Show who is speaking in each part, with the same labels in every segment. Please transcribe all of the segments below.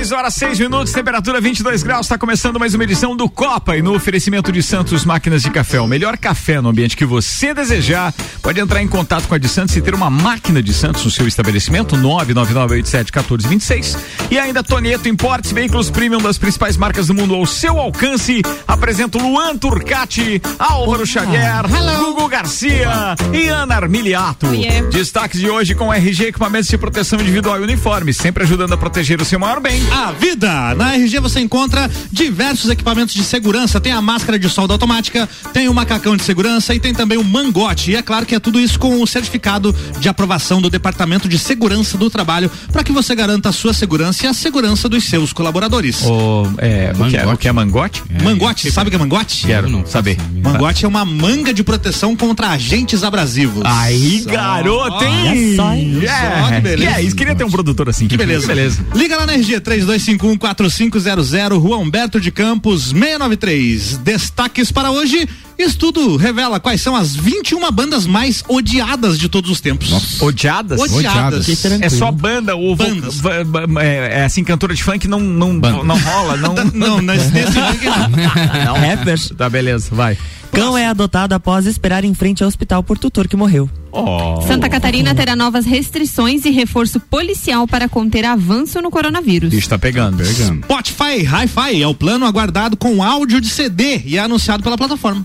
Speaker 1: Seis horas, seis minutos, temperatura 22 graus. Está começando mais uma edição do Copa e no oferecimento de Santos Máquinas de Café. O melhor café no ambiente que você desejar. Pode entrar em contato com a de Santos e ter uma máquina de Santos no seu estabelecimento. 999871426. E ainda Tonieto Importes, veículos premium das principais marcas do mundo ao seu alcance. Apresento Luan Turcati, Álvaro Xavier, Hugo Garcia e Ana Armiliato.
Speaker 2: Oh, yeah.
Speaker 1: Destaques de hoje com RG Equipamentos de Proteção Individual e Uniforme, sempre ajudando a proteger o seu maior bem.
Speaker 3: A vida! Na RG você encontra diversos equipamentos de segurança. Tem a máscara de solda automática, tem o macacão de segurança e tem também o mangote. E é claro que é tudo isso com o certificado de aprovação do Departamento de Segurança do Trabalho para que você garanta a sua segurança e a segurança dos seus colaboradores.
Speaker 1: O, é, o, que é, o que é mangote?
Speaker 3: mangote, sabe o que é mangote?
Speaker 1: Quero não saber.
Speaker 3: Mangote é uma manga de proteção contra agentes abrasivos.
Speaker 1: Aí, garoto, hein?
Speaker 3: Só,
Speaker 1: Yeah.
Speaker 3: que beleza.
Speaker 1: Yeah, isso queria ter um produtor assim.
Speaker 3: Que beleza.
Speaker 1: beleza.
Speaker 3: Liga lá na RG 32514500, Rua Humberto de Campos 693. Destaques para hoje. Estudo revela quais são as 21 bandas mais odiadas de todos os tempos.
Speaker 1: Odiadas?
Speaker 3: Odiadas.
Speaker 1: É só banda ou
Speaker 3: Bandas.
Speaker 1: é, é assim, cantora de funk não, não,
Speaker 4: Banda.
Speaker 1: não rola, não.
Speaker 3: Não, nesse, nesse ranking não.
Speaker 5: Rappers.
Speaker 1: Tá, beleza, vai.
Speaker 5: Cão é adotado após esperar em frente ao hospital por tutor que morreu.
Speaker 1: Oh.
Speaker 2: Santa Catarina terá novas restrições e reforço policial para conter avanço no coronavírus.
Speaker 1: Bicho tá pegando.
Speaker 4: Pegando.
Speaker 3: Spotify Hi-Fi é o plano aguardado com áudio de CD e é anunciado pela plataforma.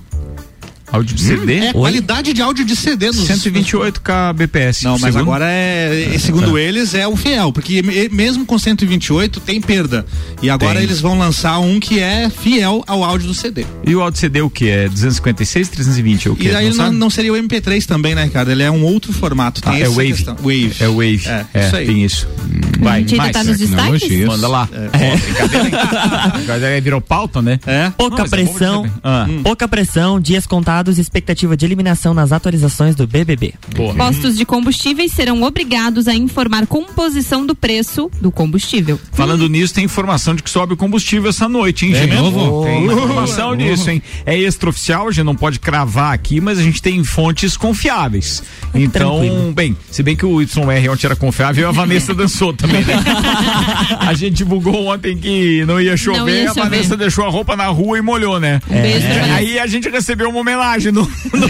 Speaker 1: Áudio de CD?
Speaker 3: É qualidade de áudio de CD nos
Speaker 1: 128 kbps.
Speaker 3: Não, mas
Speaker 1: Segundo?
Speaker 3: agora é, é, segundo eles, é o fiel, porque me- mesmo com 128 tem perda. E agora
Speaker 1: Tem.
Speaker 3: eles vão lançar um que é fiel ao áudio do CD.
Speaker 1: E o áudio CD o que? É 256, 320? É o que?
Speaker 3: E aí não,
Speaker 1: sabe?
Speaker 3: não seria o MP3 também, né, cara? Ele é um outro formato. Tem
Speaker 1: Ah, é Wave.
Speaker 3: questão. Wave.
Speaker 1: É o Wave.
Speaker 3: É, isso aí.
Speaker 1: tem isso. Hum,
Speaker 2: A
Speaker 1: Vai,
Speaker 2: gente ainda
Speaker 1: mais.
Speaker 2: tá nos destaques?
Speaker 1: Manda lá. É. brincadeira, hein? Brincadeira, virou pauta, né?
Speaker 3: É.
Speaker 5: Pouca
Speaker 1: Não, é
Speaker 5: pressão.
Speaker 1: Ah.
Speaker 5: pouca pressão, dias contados e expectativa de eliminação nas atualizações do BBB.
Speaker 1: Boa.
Speaker 2: Postos de combustíveis serão obrigados a informar composição do preço do combustível.
Speaker 1: Falando nisso, tem informação de que sobe o combustível essa noite, hein,
Speaker 3: É mesmo?
Speaker 1: Tem informação disso, hein? É extraoficial, a gente não pode cravar aqui, mas a gente tem fontes confiáveis. Então,
Speaker 5: tranquilo.
Speaker 1: bem, se bem que o YR ontem era confiável, a Vanessa dançou também, né? a gente divulgou ontem que não ia chover,
Speaker 2: Não ia
Speaker 1: a
Speaker 2: chover.
Speaker 1: Vanessa deixou a roupa na rua e molhou, né?
Speaker 2: Um beijo pra Vanessa.
Speaker 1: Aí a gente recebeu uma homenagem no, no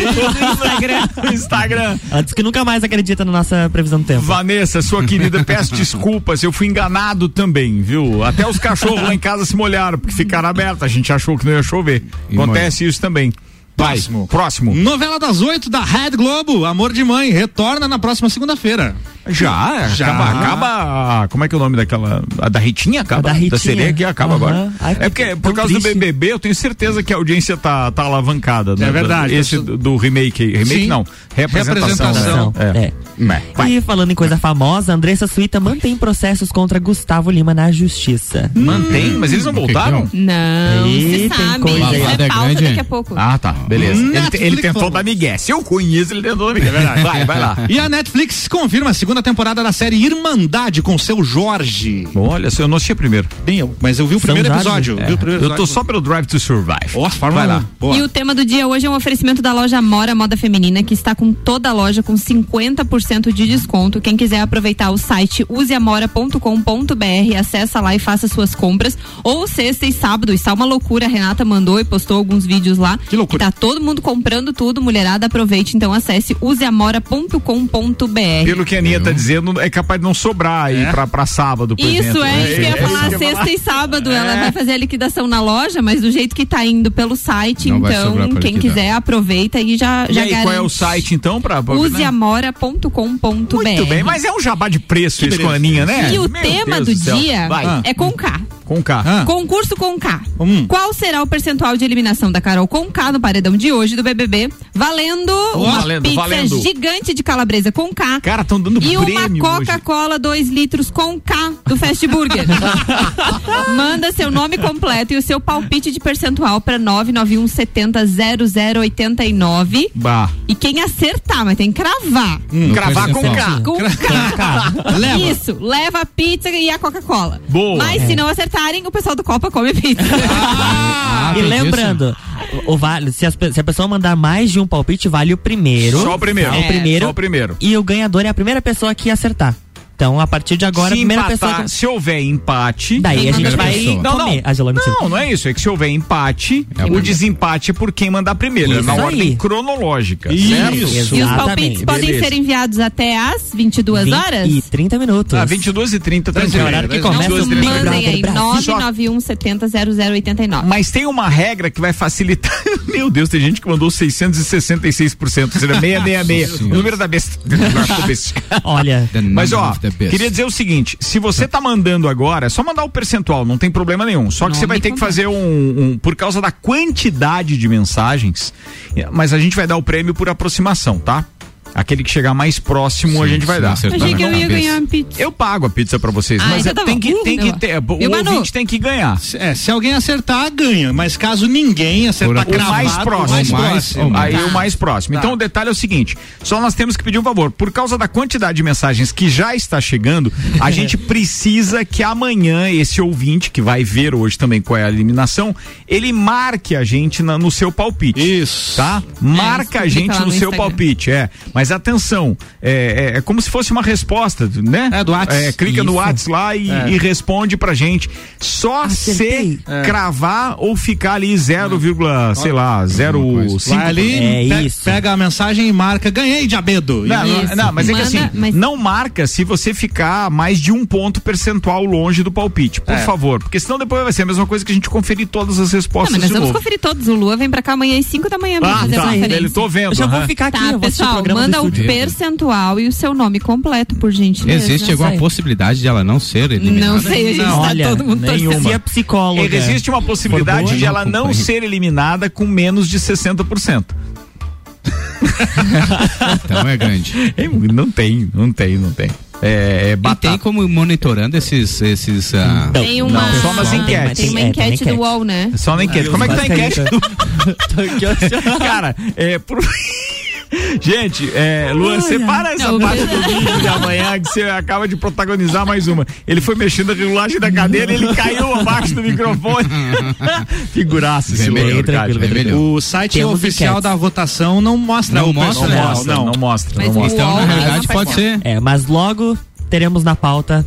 Speaker 1: Instagram. no Instagram.
Speaker 5: Ela disse que nunca mais acredita na nossa previsão do tempo.
Speaker 1: Vanessa, sua querida, peço desculpas, eu fui enganado também, viu? Até os cachorros lá em casa se molharam, porque ficaram abertos, a gente achou que não ia chover.
Speaker 4: E
Speaker 1: Acontece isso também. Vai,
Speaker 3: Próximo.
Speaker 1: próximo.
Speaker 3: Novela das oito da Red Globo, Amor de Mãe, retorna na próxima segunda-feira.
Speaker 1: Já,
Speaker 3: Já.
Speaker 1: Acaba, acaba, como é que é o nome daquela, a da Ritinha acaba?
Speaker 5: A da Ritinha.
Speaker 1: sereia que acaba
Speaker 5: Aham.
Speaker 1: agora.
Speaker 5: Ai,
Speaker 1: é porque, por causa do
Speaker 5: triste.
Speaker 1: BBB, eu tenho certeza que a audiência tá, tá alavancada. né?
Speaker 3: É verdade.
Speaker 1: Esse do, do remake, remake
Speaker 3: Sim.
Speaker 1: não, representação.
Speaker 3: Representação.
Speaker 1: né?
Speaker 5: É.
Speaker 1: É. Vai.
Speaker 5: E falando em coisa famosa, Andressa Suíta mantém processos contra Gustavo Lima na justiça.
Speaker 1: Mantém, mas eles não voltaram?
Speaker 2: Não,
Speaker 5: Ih,
Speaker 2: se
Speaker 5: tem
Speaker 2: sabe.
Speaker 5: coisa
Speaker 2: Isso é
Speaker 4: é
Speaker 2: pauta daqui a pouco.
Speaker 1: Ah, tá, beleza. Ele,
Speaker 3: Netflix
Speaker 1: ele tentou dar migué. Se eu conheço, ele tentou dar migué. Vai, vai lá.
Speaker 3: E a Netflix confirma a segunda temporada da série Irmandade com seu Jorge.
Speaker 1: Olha, eu não assisti a primeiro.
Speaker 3: Nem eu, mas eu vi o primeiro episódio.
Speaker 1: É,
Speaker 3: vi o primeiro
Speaker 1: eu tô
Speaker 3: episódio.
Speaker 1: só pelo Drive to Survive.
Speaker 3: Ó, Fórmula
Speaker 1: Vai lá.
Speaker 3: 1. Boa.
Speaker 2: E o tema do dia hoje é um oferecimento da loja Mora Moda Feminina, que está com toda a loja com 50% de desconto. Quem quiser aproveitar o site useamora.com.br, acessa lá e faça suas compras. Ou sexta e sábado, está uma loucura. A Renata mandou e postou alguns vídeos lá.
Speaker 3: Que loucura.
Speaker 2: Tá todo mundo comprando tudo, mulherada, aproveite. Então acesse useamora.com.br.
Speaker 1: Pelo que a Aninha tá dizendo, é capaz de não sobrar aí
Speaker 3: É?
Speaker 1: pra, pra sábado, por
Speaker 2: Isso,
Speaker 1: exemplo.
Speaker 2: é isso que eu ia falar.
Speaker 1: ia
Speaker 2: Sexta e sábado ela
Speaker 1: É.
Speaker 2: vai fazer a liquidação na loja, mas do jeito que tá indo pelo site,
Speaker 4: Não
Speaker 2: então quem
Speaker 4: liquidar.
Speaker 2: quiser aproveita e já,
Speaker 1: E
Speaker 2: já
Speaker 1: aí,
Speaker 2: garante.
Speaker 1: qual é o site então pra... pra né?
Speaker 2: useamora.com.br.
Speaker 1: Muito bem, mas é um jabá de preço isso
Speaker 3: beleza.
Speaker 1: com a Aninha, né?
Speaker 2: E o
Speaker 1: Meu
Speaker 2: tema
Speaker 1: Deus
Speaker 2: do
Speaker 1: céu.
Speaker 2: dia
Speaker 1: Vai.
Speaker 2: é com K.
Speaker 1: Com K.
Speaker 3: Ah.
Speaker 2: Concurso com K.
Speaker 3: Hum.
Speaker 2: Qual será o percentual de eliminação da Carol com K no paredão de hoje do BBB? Valendo uma
Speaker 1: valendo,
Speaker 2: pizza
Speaker 1: valendo.
Speaker 2: gigante de calabresa com K.
Speaker 1: Cara, estão dando
Speaker 2: E uma. Coca-Cola 2 litros com K do Fast Burger. Manda seu nome completo e o seu palpite de percentual para 991 70 0089.
Speaker 1: Bah.
Speaker 2: E quem acertar, mas tem que cravar.
Speaker 1: Cravar com. K.
Speaker 2: Com K.
Speaker 3: Leva.
Speaker 2: Isso, leva a pizza e a Coca-Cola.
Speaker 1: Boa.
Speaker 2: Mas se não acertarem, o pessoal do Copa come pizza.
Speaker 4: Ah,
Speaker 5: e lembrando, o, o vale, se, as se a pessoa mandar mais de um palpite, vale o primeiro.
Speaker 1: Só o primeiro.
Speaker 5: É, o primeiro.
Speaker 1: Só o primeiro.
Speaker 5: E o ganhador é a primeira pessoa que acertar. Então, a partir de agora,
Speaker 1: se
Speaker 5: a primeira
Speaker 1: empatar,
Speaker 5: pessoa. que-
Speaker 1: se houver empate.
Speaker 5: Daí a gente vai
Speaker 4: pessoa.
Speaker 1: Não, não.
Speaker 5: comer. Geló, mentira.
Speaker 1: Não, não é isso. É que se houver empate,
Speaker 4: É
Speaker 1: o desempate é por quem mandar primeiro. é
Speaker 5: Isso
Speaker 1: na
Speaker 5: aí.
Speaker 1: ordem cronológica.
Speaker 3: Isso.
Speaker 1: Certo?
Speaker 2: E os palpites podem
Speaker 1: Beleza.
Speaker 2: ser enviados até às 22
Speaker 5: 20
Speaker 2: horas?
Speaker 5: E 30 minutos.
Speaker 1: Ah, 22 e 30
Speaker 3: Dez
Speaker 1: tranquilo.
Speaker 5: horário que
Speaker 3: Então,
Speaker 5: começa o
Speaker 1: e
Speaker 5: Big. Brother
Speaker 2: aí,
Speaker 5: Brasil.
Speaker 2: 991 70 0089.
Speaker 1: Mas tem uma regra que vai facilitar. Meu Deus, tem gente que mandou 666%. Será 666. o número da besta.
Speaker 5: Olha,
Speaker 1: Mas ó. Queria dizer o seguinte: se você tá mandando agora, é só mandar o percentual, não tem problema nenhum. Só que
Speaker 2: Nome
Speaker 1: você vai ter que fazer um, um- por causa da quantidade de mensagens. Mas a gente vai dar o prêmio por aproximação, tá? Aquele que chegar mais próximo a
Speaker 4: Sim,
Speaker 1: gente vai
Speaker 4: sim,
Speaker 1: dar.
Speaker 2: Achei que eu ia
Speaker 4: cabeça.
Speaker 2: ganhar uma pizza.
Speaker 1: Eu pago a pizza pra vocês,
Speaker 2: Ah,
Speaker 1: mas
Speaker 2: então
Speaker 1: é-
Speaker 2: tá
Speaker 1: tem que, tem que ter.
Speaker 2: E
Speaker 1: O
Speaker 2: Manu?
Speaker 1: ouvinte tem que ganhar.
Speaker 3: É, se alguém acertar, ganha. Mas caso ninguém acertar
Speaker 4: Por-
Speaker 1: O mais
Speaker 3: cravado,
Speaker 1: próximo.
Speaker 3: o mais próximo.
Speaker 4: mais-
Speaker 1: Aí
Speaker 2: Tá.
Speaker 1: o mais próximo.
Speaker 3: Tá.
Speaker 1: Então o detalhe é o seguinte: só nós temos que pedir um favor. Por causa da quantidade de mensagens que já está chegando, a gente precisa que amanhã esse ouvinte, que vai ver hoje também qual é a eliminação, ele marque a gente na- no seu palpite.
Speaker 3: Isso.
Speaker 1: Tá? Marca a
Speaker 2: isso,
Speaker 1: gente no
Speaker 2: no
Speaker 1: seu
Speaker 2: Instagram.
Speaker 1: palpite, é. Mas atenção, é, é- é como se fosse uma resposta, né?
Speaker 3: É, do Whats.
Speaker 1: É, clica no
Speaker 5: Isso.
Speaker 1: WhatsApp lá e,
Speaker 3: É.
Speaker 1: e responde pra gente. Só
Speaker 5: Acertei.
Speaker 1: se cravar ou ficar ali 0, sei lá,
Speaker 4: Alguma
Speaker 1: 0,5.
Speaker 3: Vai ali,
Speaker 5: É
Speaker 3: pe- pega a mensagem e marca, ganhei, diabedo. E
Speaker 1: Não, não, não, mas é que
Speaker 2: Manda,
Speaker 1: assim,
Speaker 2: mas-
Speaker 1: não marca se você ficar mais de um ponto percentual longe do palpite, por
Speaker 3: É.
Speaker 1: favor. Porque senão depois vai ser a mesma coisa que a gente conferir todas as
Speaker 2: Não,
Speaker 1: respostas
Speaker 2: mas nós
Speaker 1: de
Speaker 2: vamos
Speaker 1: novo.
Speaker 2: conferir todos. O Lua vem pra cá amanhã às 5 da manhã
Speaker 1: Ah, tá. Ele tô vendo.
Speaker 5: eu já vou ficar aqui.
Speaker 2: Tá,
Speaker 5: eu vou
Speaker 2: pessoal,
Speaker 5: programa
Speaker 2: manda o percentual e o seu nome completo, por gentileza.
Speaker 4: Existe alguma
Speaker 5: sei.
Speaker 4: possibilidade de ela não ser eliminada?
Speaker 2: Não sei, a gente
Speaker 1: Não,
Speaker 2: tá
Speaker 5: Olha,
Speaker 2: todo mundo
Speaker 1: nenhuma.
Speaker 2: torcendo.
Speaker 5: Se a psicóloga.
Speaker 1: Existe uma possibilidade
Speaker 5: boa,
Speaker 1: de
Speaker 4: não
Speaker 1: ela não ser eliminada com menos de 60%.
Speaker 4: Então é grande.
Speaker 1: É, Não tem, não tem, não tem. É, é
Speaker 4: E
Speaker 1: batata.
Speaker 4: tem como monitorando esses. esses
Speaker 5: Não,
Speaker 2: Tem uma,
Speaker 1: Não, só nas enquetes.
Speaker 2: Tem uma
Speaker 5: é, tem
Speaker 2: enquete do UOL, né?
Speaker 1: Só na enquete. Como é que tá a enquete? Cara, é por. Gente, é, Luan, separa essa
Speaker 2: Não,
Speaker 1: parte
Speaker 2: eu-
Speaker 1: do vídeo de amanhã que você acaba de protagonizar mais uma. Ele foi mexendo a regulagem da cadeira e ele caiu abaixo do microfone. Figuraça esse
Speaker 4: Bem
Speaker 1: Luan, Arcádio.
Speaker 4: bem melhor.
Speaker 3: O site
Speaker 5: Temos
Speaker 3: oficial da votação não mostra
Speaker 4: Não
Speaker 3: o
Speaker 4: mostra,
Speaker 1: Não mostra, não, mostra.
Speaker 2: Mas
Speaker 1: não mostra.
Speaker 4: Então, na realidade,
Speaker 2: faz
Speaker 4: pode ser.
Speaker 5: É, mas logo teremos na pauta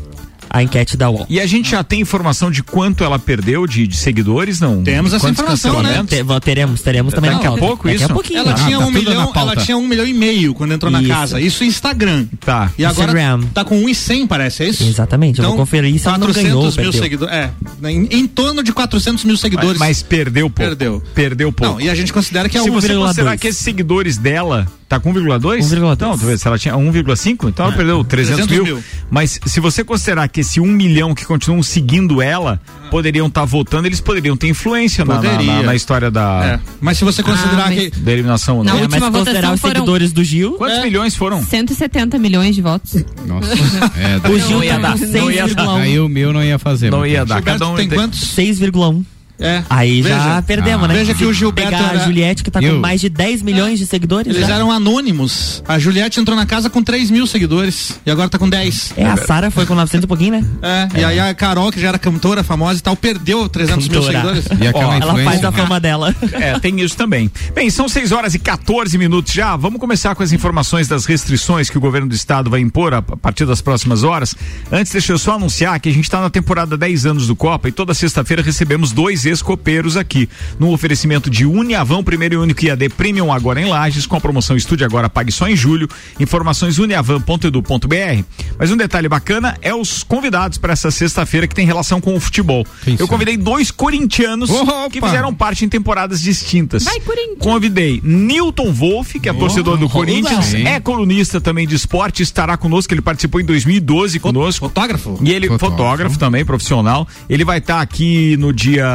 Speaker 5: a enquete da UOL.
Speaker 1: E a gente já tem informação de quanto ela perdeu de, de seguidores, não?
Speaker 3: Temos essa informação, né?
Speaker 5: Te- teremos, teremos também
Speaker 1: Daqui
Speaker 5: na
Speaker 1: a pouco
Speaker 5: Daqui
Speaker 1: isso?
Speaker 5: a pouquinho.
Speaker 3: Ela
Speaker 4: Ah,
Speaker 3: tinha
Speaker 4: tá
Speaker 3: um
Speaker 4: na
Speaker 3: milhão, ela tinha um milhão e meio quando entrou na
Speaker 5: Isso.
Speaker 3: casa. Isso Instagram.
Speaker 1: Tá.
Speaker 3: E agora
Speaker 5: Instagram.
Speaker 3: tá com 1,100, parece, é isso?
Speaker 5: Exatamente, eu vou conferir se ela não
Speaker 3: 400
Speaker 5: ganhou ou
Speaker 3: mil
Speaker 5: perdeu.
Speaker 3: seguidores. É, em, em torno de 400 mil
Speaker 1: Mas,
Speaker 3: seguidores.
Speaker 1: mas perdeu pouco.
Speaker 3: Perdeu.
Speaker 1: Perdeu pouco.
Speaker 3: Não, e a gente considera que é
Speaker 1: Se você
Speaker 5: 1,2.
Speaker 1: considerar que esses seguidores dela tá com 1,2?
Speaker 5: 1,2.
Speaker 1: Não, tu vê, se ela tinha 1,5, então ela perdeu 300,
Speaker 3: 300
Speaker 1: mil.
Speaker 3: mil.
Speaker 1: Mas se você considerar que esse 1 milhão que continuam seguindo ela poderiam estar votando, eles poderiam ter influência na, na, na- na história da,
Speaker 3: É. Mas se você considerar
Speaker 2: Ah, mas-
Speaker 3: que.
Speaker 1: da eliminação,
Speaker 2: Na
Speaker 1: não.
Speaker 5: É,
Speaker 2: última
Speaker 5: mas se considerar os
Speaker 2: foram-
Speaker 5: seguidores do Gil,
Speaker 1: Quantos
Speaker 3: É.
Speaker 1: milhões foram?
Speaker 2: 170 milhões de votos.
Speaker 4: Nossa. É,
Speaker 5: o Gil
Speaker 1: ia
Speaker 5: tá
Speaker 1: dar,
Speaker 5: com
Speaker 1: não ia dar.
Speaker 5: 6,1.
Speaker 4: aí o meu não ia fazer.
Speaker 1: Não ia dar. Cada um
Speaker 3: tem
Speaker 1: tem-
Speaker 3: quantos?
Speaker 5: 6,1.
Speaker 3: É.
Speaker 5: Aí já
Speaker 3: Veja.
Speaker 5: perdemos,
Speaker 4: Ah,
Speaker 5: né?
Speaker 3: veja que o Gilberto
Speaker 5: pegar
Speaker 3: era-
Speaker 5: a Juliette, que tá
Speaker 4: Eu.
Speaker 5: com mais de 10 milhões de seguidores.
Speaker 3: Eles
Speaker 5: já.
Speaker 3: eram anônimos. A Juliette entrou na casa com 3 mil seguidores. E agora tá com 10.
Speaker 5: É, a Sara foi com 900 e pouquinho, né?
Speaker 3: É, e aí a Carol, que já era cantora famosa e tal, perdeu 300 mil
Speaker 5: Cantora.
Speaker 3: seguidores.
Speaker 4: E aquela
Speaker 1: Ó,
Speaker 5: Ela faz a fama dela.
Speaker 1: É, tem isso também. Bem, são 6 horas e 14 minutos já. Vamos começar com as informações das restrições que o governo do estado vai impor a, partir das próximas horas. Antes, deixa eu só anunciar que a gente está na temporada 10 anos do Copa e toda sexta-feira recebemos dois escopeiros aqui. No oferecimento de Uniavan, primeiro e único IAD Premium agora em Lages, com a promoção Estude Agora, pague só em julho. Informações uniavan.edu.br. Mas um detalhe bacana é os convidados para essa sexta-feira que tem relação com o futebol.
Speaker 4: Quem
Speaker 1: Eu convidei dois corintianos
Speaker 4: Opa!
Speaker 1: que fizeram parte em temporadas distintas.
Speaker 2: Vai, Corinthians!
Speaker 1: Convidei Newton Wolff, que é torcedor do Corinthians, é colunista também de esporte, estará conosco, ele participou em 2012 conosco.
Speaker 3: Fotógrafo?
Speaker 1: E ele, fotógrafo,
Speaker 4: Fotógrafo.
Speaker 1: também, profissional. Ele vai estar aqui no dia.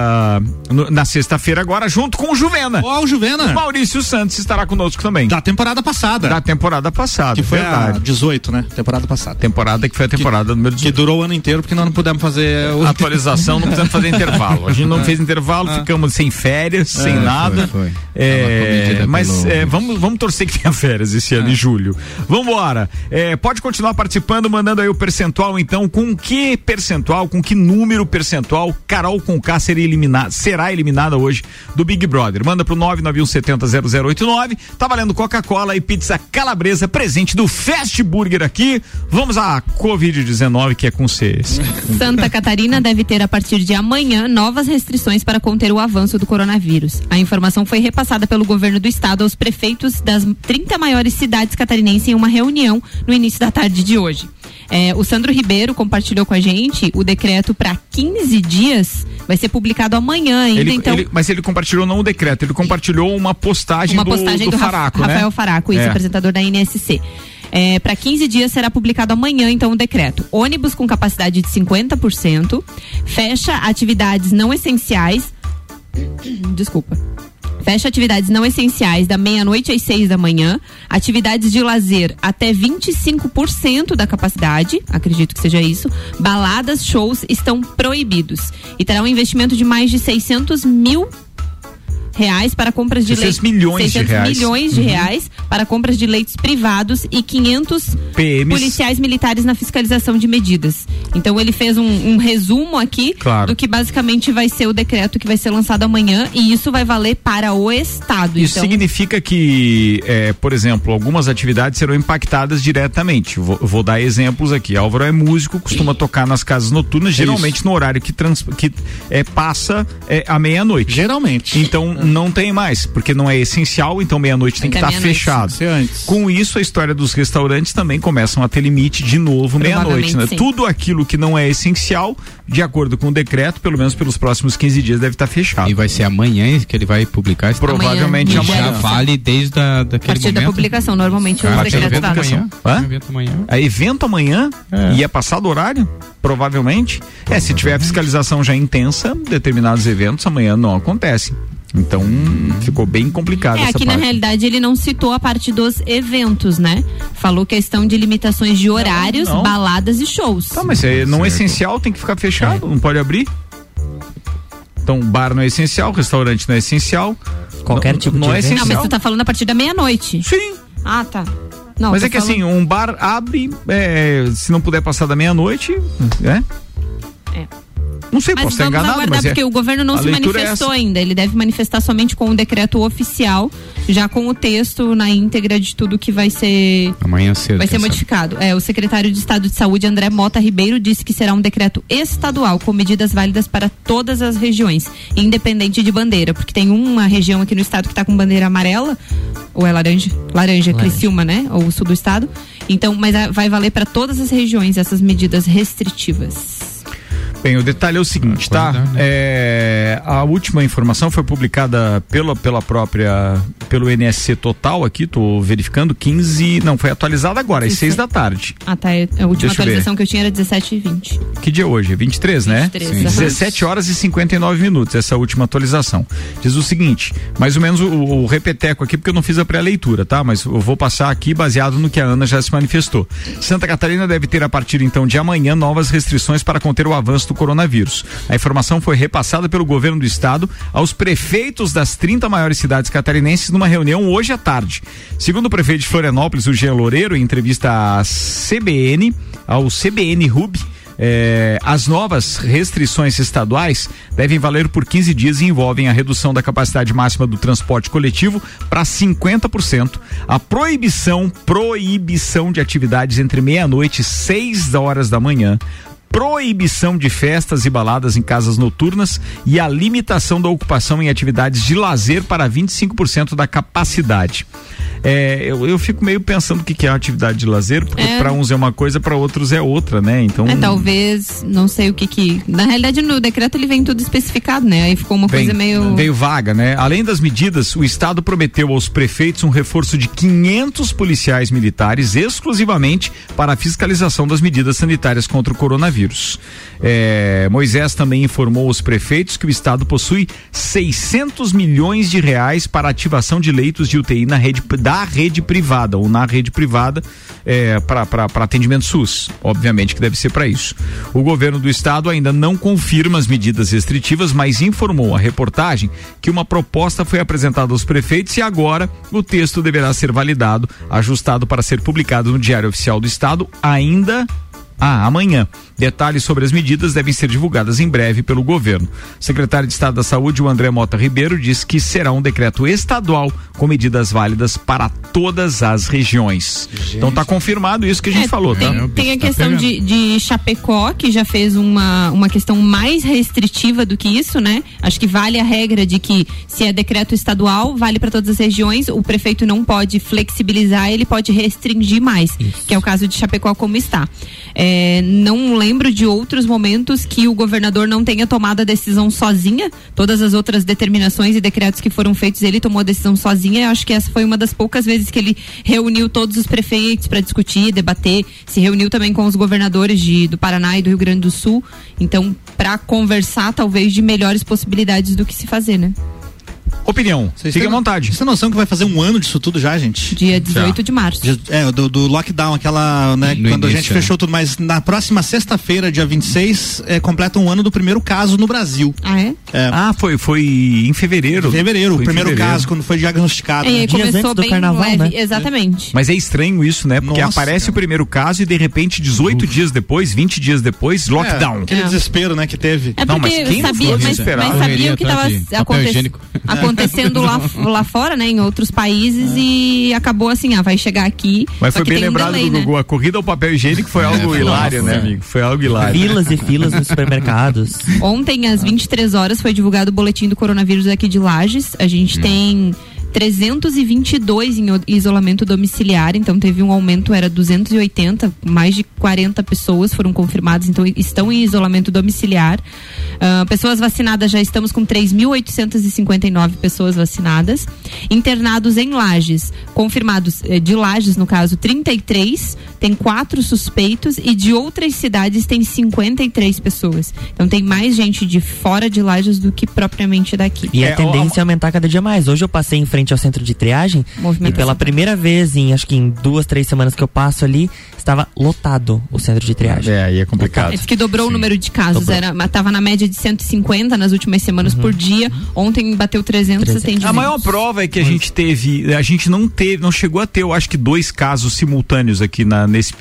Speaker 1: No- na sexta-feira agora, junto com o Juvena.
Speaker 3: Ó, o Juvena.
Speaker 1: Maurício Santos estará conosco também.
Speaker 3: Da temporada passada.
Speaker 1: Da temporada passada.
Speaker 3: que foi
Speaker 1: verdade.
Speaker 3: a 18, né? Temporada passada.
Speaker 1: Temporada que foi a temporada número
Speaker 3: Que
Speaker 1: 18.
Speaker 3: durou o ano inteiro porque nós não pudemos fazer o.
Speaker 1: Atualização, não precisamos fazer intervalo. A gente não fez intervalo, ficamos sem férias, sem nada.
Speaker 4: foi, foi.
Speaker 1: É, mas
Speaker 4: pelo-
Speaker 1: é, vamos, vamos torcer que tenha férias esse ano, em julho. Vambora. É, pode continuar participando, mandando aí o percentual, então, com que percentual, com que número percentual Carol Conká seria eliminada, será eliminada hoje do Big Brother. Manda pro 991700089. Tá valendo Coca-Cola e pizza calabresa, presente do Fast Burger aqui. Vamos à Covid-19, que é com C.
Speaker 2: Santa Catarina deve ter a partir de amanhã novas restrições para conter o avanço do coronavírus. A informação foi repassada pelo governo do estado aos prefeitos das 30 maiores cidades catarinenses em uma reunião no início da tarde de hoje. É, o Sandro Ribeiro compartilhou com a gente o decreto para 15 dias. Vai ser publicado amanhã ainda,
Speaker 1: Ele-
Speaker 2: então.
Speaker 1: ele- mas ele compartilhou não o decreto, ele compartilhou uma postagem,
Speaker 2: uma
Speaker 1: do,
Speaker 2: postagem do, Ra-
Speaker 1: Faraco, né?
Speaker 2: Rafael Faraco, isso,
Speaker 1: É.
Speaker 2: apresentador da NSC. É, para 15 dias será publicado amanhã, então, o decreto. Ônibus com capacidade de 50%, fecha atividades não essenciais. Desculpa. Fecha atividades não essenciais da meia-noite às seis da manhã. Atividades de lazer até 25% da capacidade, acredito que seja isso. Baladas, shows estão proibidos. E terá um investimento de mais de 600 mil reais para compras de
Speaker 1: 600
Speaker 2: leitos.
Speaker 1: milhões de reais. Uhum.
Speaker 2: milhões de reais para compras de leitos privados e 500
Speaker 1: PMs.
Speaker 2: policiais militares na fiscalização de medidas. Então ele fez um, um resumo aqui
Speaker 1: Claro.
Speaker 2: do que basicamente vai ser o decreto que vai ser lançado amanhã e isso vai valer para o estado.
Speaker 1: Isso
Speaker 2: então,
Speaker 1: significa que, é, por exemplo, algumas atividades serão impactadas diretamente. Vou, vou dar exemplos aqui. Álvaro é músico, costuma tocar nas casas noturnas, geralmente no horário que, trans, que é, passa é, à meia-noite.
Speaker 3: Geralmente.
Speaker 1: Então não tem mais, porque não é essencial, então meia-noite tem que estar
Speaker 2: meia-noite.
Speaker 1: fechado.
Speaker 3: Ser antes.
Speaker 1: Com isso, a história dos restaurantes também começam a ter limite de novo meia-noite. Né? Tudo aquilo que não é essencial, de acordo com o decreto, pelo menos pelos próximos 15 dias, deve estar fechado.
Speaker 4: E vai ser amanhã que ele vai publicar esse
Speaker 1: Provavelmente
Speaker 2: Amanhã,
Speaker 1: amanhã.
Speaker 4: já vale desde a,
Speaker 2: a
Speaker 4: daquele
Speaker 2: partir da
Speaker 4: momento.
Speaker 2: publicação, normalmente
Speaker 4: Cara,
Speaker 2: os
Speaker 4: tem
Speaker 2: decretos
Speaker 4: evento amanhã.
Speaker 1: Hã?
Speaker 4: Evento amanhã.
Speaker 1: É evento amanhã
Speaker 4: É.
Speaker 1: e é passado o horário? Provavelmente. É, se tiver a fiscalização já intensa, determinados eventos amanhã não acontecem. Então ficou bem complicado
Speaker 2: É,
Speaker 1: essa
Speaker 2: aqui na
Speaker 1: parte.
Speaker 2: realidade ele não citou a parte dos eventos, né? Falou questão de limitações de horários,
Speaker 1: não.
Speaker 2: baladas e shows.
Speaker 1: Tá, mas é, não é
Speaker 4: Certo.
Speaker 1: essencial, tem que ficar fechado, não pode abrir. Então, bar não é essencial, restaurante não é essencial.
Speaker 5: Qualquer
Speaker 1: não,
Speaker 5: tipo
Speaker 1: não
Speaker 5: de
Speaker 1: é
Speaker 5: evento.
Speaker 2: Não, mas
Speaker 1: essencial.
Speaker 2: tu tá falando a partir da meia-noite.
Speaker 1: Sim,
Speaker 2: Ah, tá. Não,
Speaker 1: mas é que
Speaker 2: falando-
Speaker 1: assim, um bar abre, é, se não puder passar da meia-noite, né?
Speaker 2: É.
Speaker 1: Não sei,
Speaker 2: Mas
Speaker 1: posso estar
Speaker 2: vamos
Speaker 1: enganado,
Speaker 2: aguardar,
Speaker 1: mas é.
Speaker 2: porque o governo não
Speaker 1: a
Speaker 2: se
Speaker 1: é
Speaker 2: manifestou
Speaker 1: essa.
Speaker 2: ainda. Ele deve manifestar somente com o decreto oficial, já com o texto na íntegra de tudo que vai ser
Speaker 4: Amanhã cedo.
Speaker 2: vai ser
Speaker 4: quem sabe.
Speaker 2: modificado. É, o secretário de Estado de Saúde, André Mota Ribeiro, disse que será um decreto estadual com medidas válidas para todas as regiões, independente de bandeira, porque tem uma região aqui no estado que está com bandeira amarela, ou é laranja? Laranja, Criciúma, né? Ou o sul do estado. Então, mas ah, vai valer para todas as regiões essas medidas restritivas.
Speaker 1: Bem, o detalhe é o seguinte, tá?
Speaker 4: Acordar, né?
Speaker 1: É, a última informação foi publicada pela, pela própria, pelo NSC Total aqui, tô verificando, 15, não, foi atualizada agora, às 6 da tarde.
Speaker 2: Ah, tá. é- A última
Speaker 1: Deixa
Speaker 2: atualização que eu tinha era 17 e 20.
Speaker 1: Que dia é hoje? É 23, né?
Speaker 2: 23,
Speaker 4: Sim.
Speaker 2: aham.
Speaker 1: 17 horas e 59 minutos, essa última atualização. Diz o seguinte, mais ou menos o, o repeteco aqui, porque eu não fiz a pré-leitura, tá? Mas eu vou passar aqui baseado no que a Ana já se manifestou. Santa Catarina deve ter a partir então de amanhã novas restrições para conter o avanço do coronavírus. A informação foi repassada pelo governo do estado aos prefeitos das 30 maiores cidades catarinenses numa reunião hoje à tarde. Segundo o prefeito de Florianópolis, o Jean Loureiro, em entrevista à CBN, ao CBN Hub, é, as novas restrições estaduais devem valer por 15 dias e envolvem a redução da capacidade máxima do transporte coletivo para 50%, a proibição, proibição de atividades entre meia-noite e 6 horas da manhã, proibição de festas e baladas em casas noturnas e a limitação da ocupação em atividades de lazer para 25% da capacidade. É, eu, eu fico meio pensando o que, que é atividade de lazer, porque
Speaker 2: É.
Speaker 1: para uns é uma coisa, para outros é outra, né? Então.
Speaker 2: É, talvez, não sei o que que. Na realidade, no decreto ele vem tudo especificado, né? Aí ficou uma coisa meio.
Speaker 1: Veio vaga, né? Além das medidas, o Estado prometeu aos prefeitos um reforço de 500 policiais militares exclusivamente para a fiscalização das medidas sanitárias contra o coronavírus. É, Moisés também informou aos prefeitos que o Estado possui 600 milhões de reais para ativação de leitos de UTI na rede, da rede privada ou na rede privada é, para atendimento SUS. Obviamente que deve ser para isso. O governo do estado ainda não confirma as medidas restritivas, mas informou a reportagem que uma proposta foi apresentada aos prefeitos e agora o texto deverá ser validado, ajustado para ser publicado no Diário Oficial do Estado ainda ah, amanhã. Detalhes sobre as medidas devem ser divulgadas em breve pelo governo. O secretário de Estado da Saúde, o André Mota Ribeiro, diz que será um decreto estadual com medidas válidas para todas as regiões. Então tá confirmado isso que a gente
Speaker 2: É,
Speaker 1: falou,
Speaker 2: tem,
Speaker 1: tá?
Speaker 2: tem a
Speaker 4: tá
Speaker 2: questão de, de Chapecó, que já fez uma, uma questão mais restritiva do que isso, né? Acho que vale a regra de que se é decreto estadual, vale para todas as regiões, o prefeito não pode flexibilizar, ele pode restringir mais, que é o caso de Chapecó como está. É, não lembro de outros momentos que o governador não tenha tomado a decisão sozinha, todas as outras determinações e decretos que foram feitos, ele tomou a decisão sozinha. Eu acho que essa foi uma das poucas vezes que ele reuniu todos os prefeitos para discutir, debater, se reuniu também com os governadores de, do Paraná e do Rio Grande do Sul. Então, para conversar talvez de melhores possibilidades do que se fazer, né?
Speaker 1: Opinião,
Speaker 3: Vocês
Speaker 1: fique à vontade.
Speaker 3: Vocês têm noção que vai fazer um ano disso tudo já, gente?
Speaker 2: Dia 18 de março.
Speaker 3: É, do, do lockdown, aquela, né,
Speaker 4: No
Speaker 3: quando a
Speaker 4: início,
Speaker 3: gente
Speaker 4: é.
Speaker 3: fechou tudo, mas na próxima sexta-feira, dia 26, é, completa um ano do primeiro caso no Brasil.
Speaker 2: Ah, é?
Speaker 3: É,
Speaker 1: Ah, foi, foi em fevereiro.
Speaker 3: em fevereiro, o
Speaker 1: Foi em
Speaker 3: primeiro
Speaker 1: fevereiro.
Speaker 3: caso, quando foi diagnosticado.
Speaker 2: É,
Speaker 3: né?
Speaker 5: Dias antes do carnaval,
Speaker 2: leve.
Speaker 5: né?
Speaker 2: Exatamente.
Speaker 1: Mas é estranho isso, né? Porque
Speaker 3: Nossa,
Speaker 1: aparece
Speaker 3: cara.
Speaker 1: o primeiro caso e de repente 18 dias depois, 20 dias depois, lockdown.
Speaker 3: É, aquele
Speaker 2: É.
Speaker 3: desespero, né, que teve.
Speaker 2: É
Speaker 1: Não, mas quem
Speaker 2: sabia, mas,
Speaker 1: desesperado?
Speaker 2: mas sabia o que estava
Speaker 4: papel higiênico.
Speaker 2: acontecendo lá, lá fora, né, em outros países e acabou assim, ah, vai chegar aqui.
Speaker 1: Mas
Speaker 2: só
Speaker 1: foi
Speaker 2: que
Speaker 1: bem
Speaker 2: tem um
Speaker 1: lembrado
Speaker 2: delay,
Speaker 1: do
Speaker 2: né?
Speaker 1: Gugu. A corrida ao papel higiênico foi algo
Speaker 4: foi
Speaker 1: hilário,
Speaker 4: nossa,
Speaker 1: né,
Speaker 4: é.
Speaker 1: amigo? Foi algo hilário.
Speaker 5: Filas e filas nos supermercados.
Speaker 2: Ontem, às 23 horas, foi divulgado o boletim do coronavírus aqui de Lages. A gente tem 322 em isolamento domiciliar, então teve um aumento, era 280, mais de 40 pessoas foram confirmadas, então estão em isolamento domiciliar. Ah, pessoas vacinadas, já estamos com 3.859 pessoas vacinadas. Internados em Lages, confirmados, eh, de Lages no caso, 33, tem quatro suspeitos e de outras cidades tem 53 pessoas. Então tem mais gente de fora de Lages do que propriamente daqui.
Speaker 5: E
Speaker 1: É,
Speaker 5: a tendência é aumentar cada dia mais. Hoje eu passei em frente ao centro de triagem e pela primeira vez em acho que em duas, três semanas que eu passo ali, estava lotado o centro de triagem.
Speaker 1: É, aí é complicado.
Speaker 2: É que dobrou o número de casos,
Speaker 5: Dobrou.
Speaker 2: era, tava na média de 150 nas últimas semanas por dia. Ontem bateu 300,
Speaker 5: 300.
Speaker 2: atendimentos.
Speaker 1: A maior prova é que a gente teve, a gente não teve, não chegou a ter, eu acho que dois casos simultâneos aqui na nesse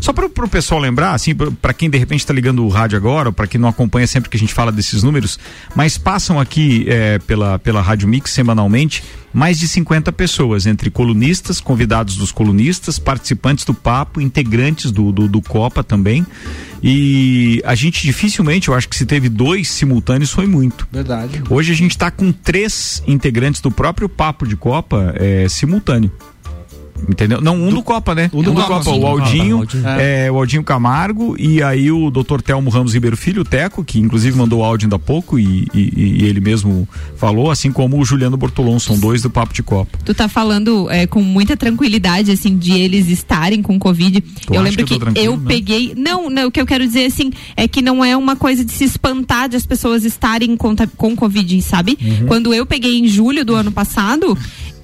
Speaker 1: só para o pessoal lembrar, assim, para quem de repente está ligando o rádio agora, ou para quem não acompanha sempre que a gente fala desses números, mas passam aqui é, pela pela Rádio Mix semanalmente mais de 50 pessoas, entre colunistas, convidados dos colunistas, participantes do papo, integrantes do, do, do Copa também. E a gente dificilmente, eu acho que se teve dois simultâneos foi muito.
Speaker 3: Verdade.
Speaker 1: Hoje a gente está com três integrantes do próprio Papo de Copa é, simultâneo. Entendeu? Não, um do, Copa, né?
Speaker 3: um do Copa, sim.
Speaker 1: o Aldinho,
Speaker 5: Aldinho.
Speaker 1: é, o Aldinho Camargo e aí o Dr. Telmo Ramos Ribeiro Filho, o Teco, que inclusive mandou áudio ainda há pouco e, e- e ele mesmo falou, assim como o Juliano Bortolon, são dois do Papo de Copa.
Speaker 2: Tu tá falando é, com muita tranquilidade, assim, de eles estarem com Covid.
Speaker 1: Tu
Speaker 2: eu lembro
Speaker 1: que eu
Speaker 2: que, eu
Speaker 1: né?
Speaker 2: peguei. Não, não, o que eu quero dizer, assim, é que não é uma coisa de se espantar de as pessoas estarem com, com Covid, sabe?
Speaker 1: Uhum.
Speaker 2: Quando eu peguei em julho do ano passado,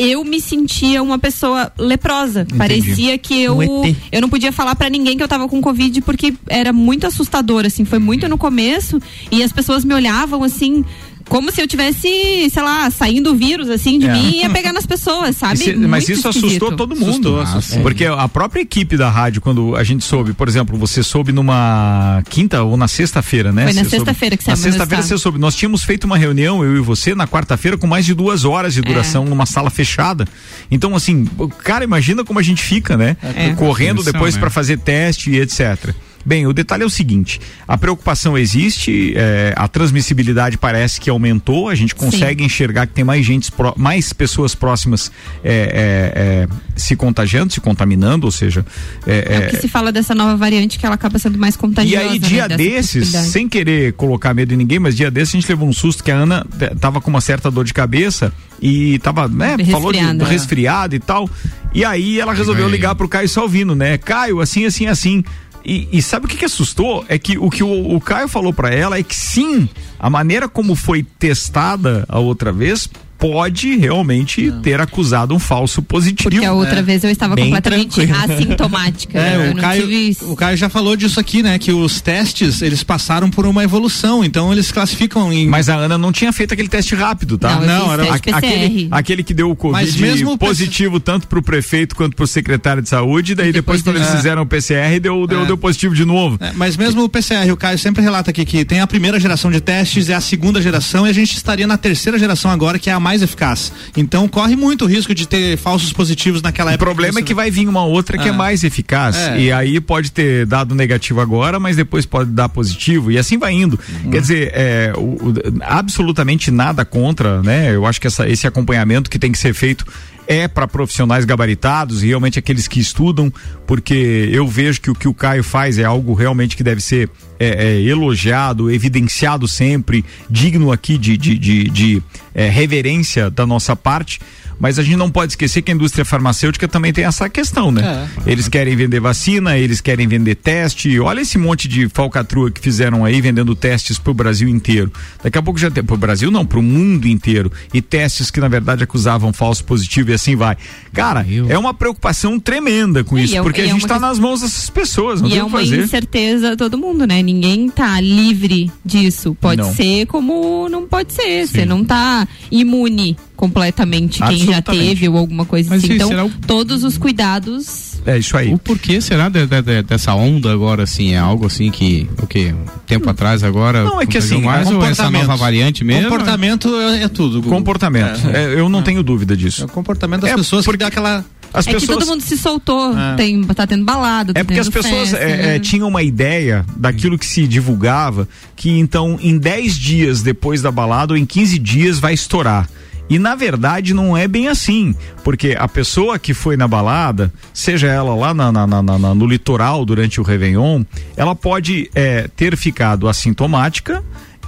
Speaker 2: eu me sentia uma pessoa leprosa. Parecia que eu.
Speaker 5: Um
Speaker 2: eu não podia falar pra ninguém que eu tava com Covid porque era muito assustador, assim, foi muito no começo e as pessoas me olhavam assim. Como se eu tivesse, sei lá, saindo o vírus assim de
Speaker 1: É.
Speaker 2: mim e ia pegar nas pessoas, sabe?
Speaker 1: Esse- mas isso
Speaker 2: esquisito.
Speaker 1: assustou todo mundo.
Speaker 3: Assustou, assustou.
Speaker 1: Porque a própria equipe da rádio, quando a gente soube, por exemplo, você soube numa quinta ou na sexta-feira, né?
Speaker 2: Foi na
Speaker 1: Você
Speaker 2: sexta-feira que
Speaker 1: Na
Speaker 2: saiu meu
Speaker 1: sexta-feira você soube. Nós tínhamos feito uma reunião, eu e você, na quarta-feira, com mais de duas horas de
Speaker 2: É.
Speaker 1: duração numa sala fechada. Então, assim, o cara, imagina como a gente fica, né?
Speaker 2: É.
Speaker 1: Correndo depois
Speaker 4: né?
Speaker 1: pra fazer teste e etc. Bem, o detalhe é o seguinte: a preocupação existe, é, a transmissibilidade parece que aumentou, a gente consegue enxergar que tem mais gente, mais pessoas próximas é, é, é, se contagiando, se contaminando, ou seja, é,
Speaker 2: É o que se fala dessa nova variante que ela acaba sendo mais
Speaker 1: e
Speaker 2: contagiosa.
Speaker 1: aí, dia
Speaker 2: né,
Speaker 1: desses, sem querer colocar medo em ninguém, mas dia desses a gente levou um susto que a Ana t- tava com uma certa dor de cabeça e tava, né, falou de,
Speaker 2: Resfriada.
Speaker 1: do resfriado e tal. E aí ela resolveu
Speaker 4: aí.
Speaker 1: ligar pro Caio Salvino, né? Caio, assim, assim, assim. E, e sabe o que, que assustou? É que o que o, o Caio falou pra ela é que sim, a maneira como foi testada a outra vez pode realmente ter acusado um falso positivo.
Speaker 2: Porque a outra vez eu estava
Speaker 1: Bem
Speaker 2: completamente
Speaker 1: tranquilo.
Speaker 2: assintomática.
Speaker 3: É,
Speaker 2: eu
Speaker 3: o
Speaker 2: não
Speaker 3: Caio,
Speaker 2: tive isso.
Speaker 3: o Caio já falou disso aqui, né? Que os testes, eles passaram por uma evolução, então eles classificam em...
Speaker 1: Mas a Ana não tinha feito aquele teste rápido, tá?
Speaker 2: Não,
Speaker 3: Não, era
Speaker 2: teste
Speaker 1: A- aquele,
Speaker 2: PCR.
Speaker 1: aquele que deu o
Speaker 3: Mas
Speaker 1: Covid
Speaker 3: mesmo o
Speaker 1: positivo tanto pro prefeito quanto pro secretário de saúde, daí
Speaker 2: E
Speaker 1: depois,
Speaker 2: depois
Speaker 1: quando eles
Speaker 3: É.
Speaker 1: fizeram o PCR, deu, deu,
Speaker 3: É.
Speaker 1: deu positivo de novo.
Speaker 3: É, mas mesmo o PCR, o Caio sempre relata aqui que tem a primeira geração de testes, é a segunda geração e a gente estaria na terceira geração agora, que é a mais eficaz. Então corre muito o risco de ter falsos positivos naquela
Speaker 1: O
Speaker 3: época.
Speaker 1: problema é que vai vir uma outra que é,
Speaker 3: É.
Speaker 1: mais eficaz.
Speaker 3: É.
Speaker 1: E aí pode ter dado negativo agora, mas depois pode dar positivo. E assim vai indo.
Speaker 3: Uhum.
Speaker 1: Quer dizer, é, o- o- absolutamente nada contra, né? Eu acho que essa- esse acompanhamento que tem que ser feito é para profissionais gabaritados e realmente aqueles que estudam, porque eu vejo que o que o Caio faz é algo realmente que deve ser é, é, elogiado, evidenciado sempre, digno aqui de, de, de, de, é, reverência da nossa parte. Mas a gente não pode esquecer que a indústria farmacêutica também tem essa questão, né? Eles querem vender vacina, eles querem vender teste. Olha esse monte de falcatrua que fizeram aí vendendo testes pro Brasil inteiro. Daqui a pouco já tem pro Brasil não, pro mundo inteiro. E testes que na verdade acusavam falso positivo e assim vai. Cara,
Speaker 4: Meu.
Speaker 1: é uma preocupação tremenda com
Speaker 2: E
Speaker 1: isso,
Speaker 2: é
Speaker 1: porque a
Speaker 2: é
Speaker 1: gente
Speaker 2: uma
Speaker 1: tá
Speaker 2: questão-
Speaker 1: nas mãos dessas pessoas, não
Speaker 2: E
Speaker 1: tem
Speaker 2: é uma
Speaker 1: fazer.
Speaker 2: incerteza todo mundo, né? Ninguém tá livre disso. Pode
Speaker 1: Não.
Speaker 2: ser como não pode ser. Você não tá imune completamente quem já teve ou alguma coisa
Speaker 4: Mas
Speaker 2: assim. Então,
Speaker 4: será o-
Speaker 2: todos os cuidados.
Speaker 1: É isso aí.
Speaker 4: O porquê será de- de- de- dessa onda agora, assim? É algo assim que, o quê? Um tempo atrás agora?
Speaker 1: Não, é que assim,
Speaker 4: mais, ou essa
Speaker 3: comportamento.
Speaker 4: nova variante mesmo?
Speaker 3: Comportamento é, é tudo. Gugu.
Speaker 1: Comportamento.
Speaker 3: É.
Speaker 1: É, eu não tenho dúvida
Speaker 3: É
Speaker 1: disso.
Speaker 3: o comportamento das
Speaker 1: É,
Speaker 3: pessoas
Speaker 1: porque-
Speaker 3: que dá aquela.
Speaker 1: As
Speaker 2: é que
Speaker 1: pessoas
Speaker 2: todo mundo se soltou.
Speaker 3: É.
Speaker 2: Tem, tá tendo balada, tá
Speaker 1: É porque as pessoas
Speaker 2: festa,
Speaker 1: é,
Speaker 2: né?
Speaker 1: é, tinham uma ideia daquilo que se divulgava, que então em 10 dias depois da balada ou em 15 dias vai estourar. E na verdade não é bem assim, porque a pessoa que foi na balada, seja ela lá na- na- na- na- no litoral durante o Réveillon, ela pode é, ter ficado assintomática.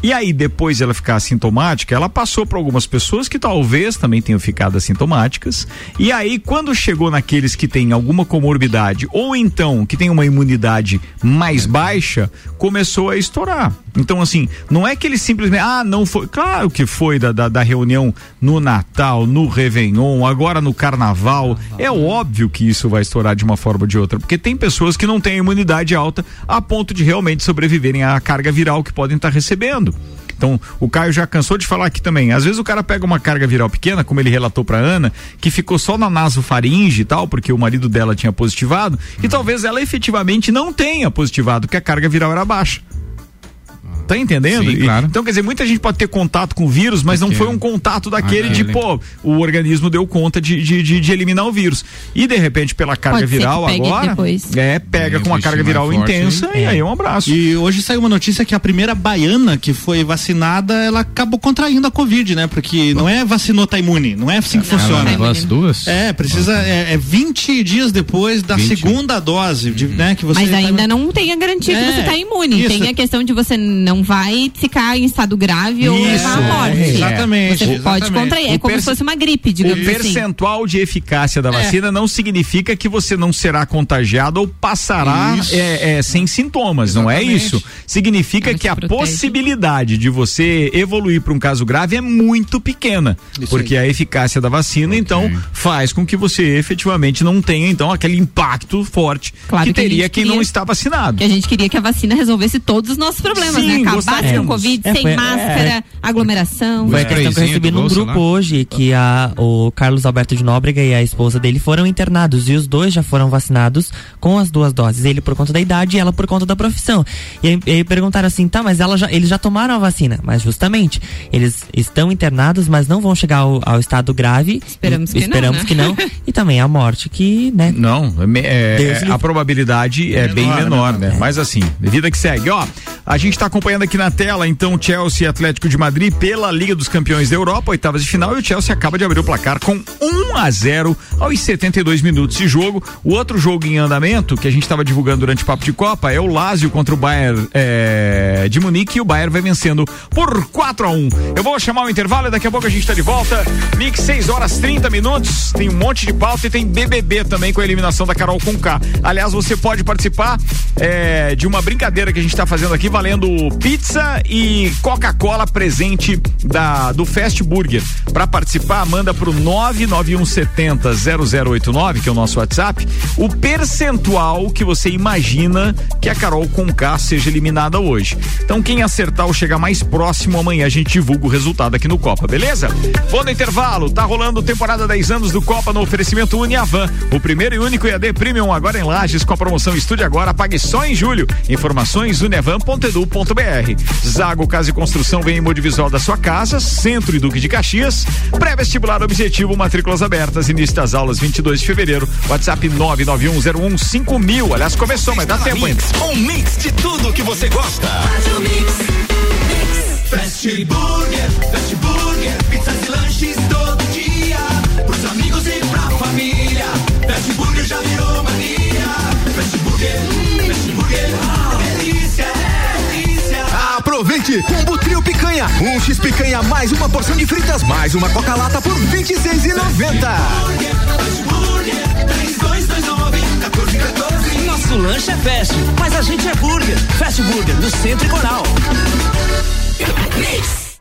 Speaker 1: E aí, depois de ela ficar assintomática, ela passou para algumas pessoas que talvez também tenham ficado assintomáticas. E aí, quando chegou naqueles que têm alguma comorbidade ou então que tem uma imunidade mais baixa, começou a estourar. Então, assim, não é que ele simplesmente, ah, não foi. Claro que foi da, da, da reunião no Natal, no Réveillon, agora no Carnaval. É óbvio que isso vai estourar de uma forma ou de outra, porque tem pessoas que não têm imunidade alta a ponto de realmente sobreviverem à carga viral que podem estar recebendo. Então, o Caio já cansou de falar aqui também. Às vezes o cara pega uma carga viral pequena, como ele relatou pra Ana, que ficou só na nasofaringe e tal, porque o marido dela tinha positivado, e talvez ela efetivamente não tenha positivado, porque a carga viral era baixa. Tá entendendo?
Speaker 4: Sim,
Speaker 1: E-
Speaker 4: claro.
Speaker 1: Então, quer dizer, muita gente pode ter contato com o vírus, mas não foi um contato daquele de,
Speaker 4: Aquele.
Speaker 1: pô, o organismo deu conta de, de, de- de eliminar o vírus. E de repente, pela carga
Speaker 2: Pode ser que
Speaker 1: viral
Speaker 2: pegue
Speaker 1: agora,
Speaker 2: depois.
Speaker 1: é, pega
Speaker 4: É,
Speaker 1: com uma
Speaker 4: um
Speaker 1: carga viral
Speaker 4: forte,
Speaker 1: intensa
Speaker 4: hein?
Speaker 1: e
Speaker 4: É.
Speaker 1: aí um abraço.
Speaker 3: E hoje saiu uma notícia que a primeira baiana que foi vacinada, ela acabou contraindo a Covid, né? Porque não é vacinou, tá imune. Não é assim que
Speaker 2: Não,
Speaker 3: funciona.
Speaker 2: não é.
Speaker 4: As duas?
Speaker 3: É, precisa. É, é 20 dias depois da
Speaker 4: 20.
Speaker 3: segunda dose, de, né? Que você
Speaker 2: Mas
Speaker 3: tá
Speaker 2: ainda
Speaker 3: imune.
Speaker 2: não tem a garantia que
Speaker 3: É,
Speaker 2: você tá imune.
Speaker 3: isso.
Speaker 2: Tem a questão de você não vai ficar em estado grave ou
Speaker 1: Isso,
Speaker 2: levar a morte.
Speaker 1: é,
Speaker 3: exatamente.
Speaker 2: Você pode
Speaker 3: exatamente.
Speaker 2: contrair. É
Speaker 1: O
Speaker 2: como
Speaker 1: perce-
Speaker 2: se fosse uma gripe,
Speaker 1: O
Speaker 2: digamos assim.
Speaker 1: percentual de eficácia da vacina não significa que você não será contagiado ou passará é, é, sem sintomas, não é
Speaker 3: Exatamente.
Speaker 1: isso. Significa que a
Speaker 2: protege.
Speaker 1: possibilidade de você evoluir para um caso grave é muito pequena,
Speaker 3: Isso
Speaker 1: porque a eficácia da vacina então faz com que você efetivamente não tenha então aquele impacto forte
Speaker 2: Claro
Speaker 1: que
Speaker 2: que
Speaker 1: teria quem
Speaker 2: queria-
Speaker 1: não está vacinado.
Speaker 2: Que a gente queria que a vacina resolvesse todos os nossos problemas,
Speaker 1: Sim,
Speaker 2: né? Acabasse com o. Covid,
Speaker 5: É,
Speaker 2: sem
Speaker 5: foi-
Speaker 2: máscara, aglomeração.
Speaker 5: Foi a
Speaker 4: É.
Speaker 5: questão que eu recebi num grupo
Speaker 4: né?
Speaker 5: hoje, que a, o Carlos Alberto de Nóbrega e a esposa dele foram internados, e os dois já foram vacinados com as duas doses, ele por conta da idade e ela por conta da profissão. E aí, e aí perguntaram assim, tá, mas ela já, eles já tomaram a vacina, mas justamente, eles estão internados, mas não vão chegar ao, ao estado grave.
Speaker 2: Esperamos que não,
Speaker 5: Esperamos
Speaker 2: né?
Speaker 5: que não. E também a morte, que, né,
Speaker 1: Não, é é- é- a probabilidade é, bem menor, né? Mas assim, vida que segue. Ó, a gente tá acompanhando aqui na tela, então, Chelsea e Atlético de Madrid pela Liga dos Campeões da Europa, oitavas de final, e o Chelsea acaba de abrir o placar com 1 a 0 aos 72 minutos de jogo. O outro jogo em andamento, que a gente estava divulgando durante o Papo de Copa, é o Lazio contra o Bayern é, de Munique, e o Bayern vai vencendo por 4 a 1 Eu vou chamar o intervalo e daqui a pouco a gente tá de volta. Mix 6 horas 30 minutos, tem um monte de pauta e tem BBB também com a eliminação da Carol Conká. Aliás, você pode participar é, de uma brincadeira que a gente tá fazendo aqui, valendo pizza e Coca-Cola presente da, do Fast Burger. Para participar, manda pro 99170 0089, que é o nosso WhatsApp, o percentual que você imagina que a Carol Conká seja eliminada hoje. Então, quem acertar ou chegar mais próximo amanhã, a gente divulga o resultado aqui no Copa, beleza? Bom, no intervalo, tá rolando temporada 10 anos do Copa no oferecimento Uniavan, o primeiro e único EAD Premium agora em Lages com a promoção Estude Agora, pague só em julho. Informações uniavan.edu.br. Zago Casa e Construção vem em Modivisual da sua casa, Centro e Duque de Caxias. Pré-vestibular objetivo, matrículas abertas, início das aulas 22 de fevereiro. WhatsApp 991015000. Aliás, começou, mas dá tempo ainda.
Speaker 6: Um mix de tudo que você gosta. Fast Burger, Fast Burger, pizzas e lanches todo dia. Pros amigos e pra família. Fast Burger já virou mania. Fast Burger, Fast Burger,
Speaker 7: Combo trio picanha, um X picanha mais uma porção de fritas mais uma coca lata por 26,90.
Speaker 8: Nosso lanche é fast, mas a gente é burger. Fast Burger, no Centro e Coral. Mix.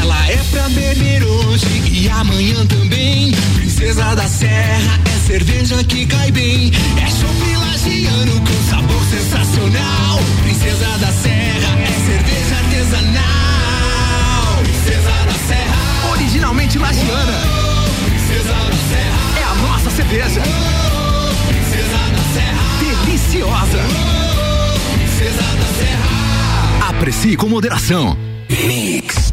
Speaker 6: Ela é pra beber hoje e amanhã também. Princesa da Serra é cerveja que cai bem. É chopp lagiano com sabor sensacional. Princesa da Serra é cerveja artesanal. Princesa da Serra.
Speaker 7: Originalmente lagiana.
Speaker 6: Princesa da Serra.
Speaker 7: É a nossa cerveja.
Speaker 6: Princesa da Serra.
Speaker 7: Deliciosa.
Speaker 6: Princesa da Serra.
Speaker 7: Aprecie com moderação.
Speaker 6: Mix.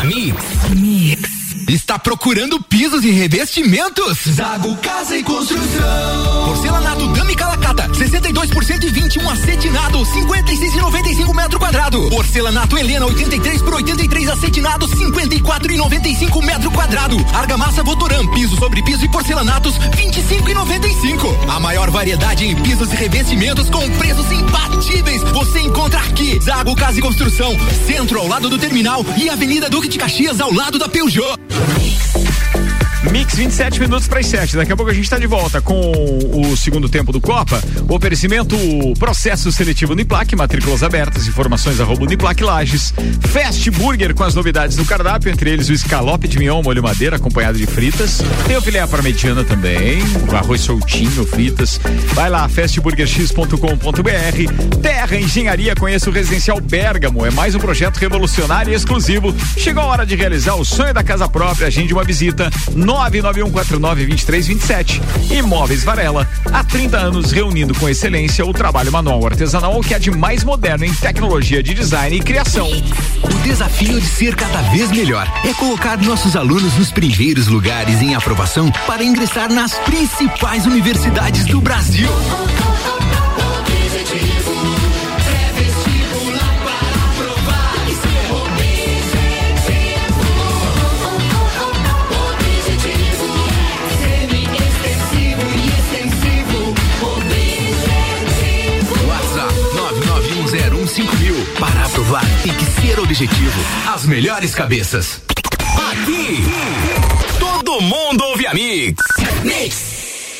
Speaker 6: Mix. Mix. Está procurando pisos e revestimentos? Zago Casa e Construção. Porcelanato Dami Calacata, 62% e 21 acetinado, 56,95 metro quadrado. Porcelanato Helena, 83 por 83 acetinado, 54,95 metro quadrado. Argamassa Votoran, piso sobre piso e porcelanatos, 25,95. A maior variedade em pisos e revestimentos com preços imbatíveis. Você encontra aqui. Zago Casa e Construção, centro ao lado do terminal e Avenida Duque de Caxias ao lado da Peugeot. Thank you.
Speaker 1: Mix 27 minutos para as 7. Daqui a pouco a gente está de volta com o segundo tempo do Copa. O oferecimento processo seletivo Uniplac, matrículas abertas, informações arroba Uniplac Lages. Fast Burger com as novidades do cardápio, entre eles o escalope de mignon, molho madeira, acompanhado de fritas. Tem o filé parmegiana também, o arroz soltinho, fritas. Vai lá, fastburgerx.com.br. Terra Engenharia, conheça o Residencial Bergamo. É mais um projeto revolucionário e exclusivo. Chegou a hora de realizar o sonho da casa própria. Agende uma visita. 9 991492327. Imóveis Varela, há 30 anos reunindo com excelência o trabalho manual artesanal que é de mais moderno em tecnologia de design e criação.
Speaker 6: O desafio de ser cada vez melhor é colocar nossos alunos nos primeiros lugares em aprovação para ingressar nas principais universidades do Brasil. Objetivo. As melhores cabeças. Aqui, todo mundo ouve a Mix. Mix.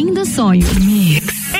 Speaker 9: Construindo sonhos.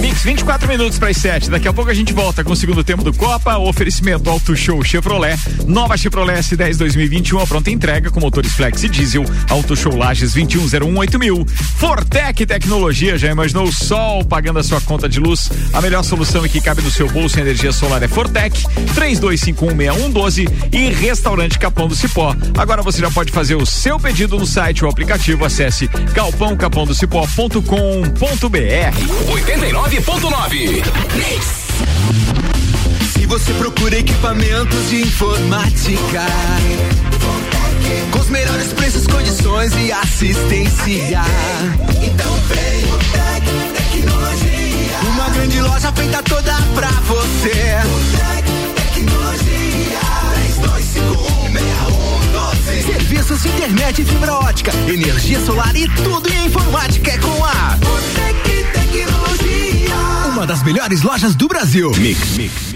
Speaker 1: Mix, 24 minutos para as 7. Daqui a pouco a gente volta com o segundo tempo do Copa. O oferecimento Auto Show Chevrolet. Nova Chevrolet S10 2021. A pronta entrega com motores flex e diesel. Auto Show Lages 21018000. mil. Fortec Tecnologia. Já imaginou o sol pagando a sua conta de luz? A melhor solução e que cabe no seu bolso em energia solar é Fortec. 32516112 e Restaurante Capão do Cipó. Agora você já pode fazer o seu pedido no site ou aplicativo. Acesse galpãocapãodocipó.com.br.
Speaker 6: 89.9.
Speaker 7: Se você procura equipamentos de informática, com os melhores preços, condições e assistência, então vem o Tec Tecnologia. Uma grande loja feita toda pra você. O Tec Tecnologia. 32516112. Serviços de internet e fibra ótica, energia solar e tudo em informática é com a Botec Tecnologia.
Speaker 6: Uma das melhores lojas do Brasil. Mix, mix.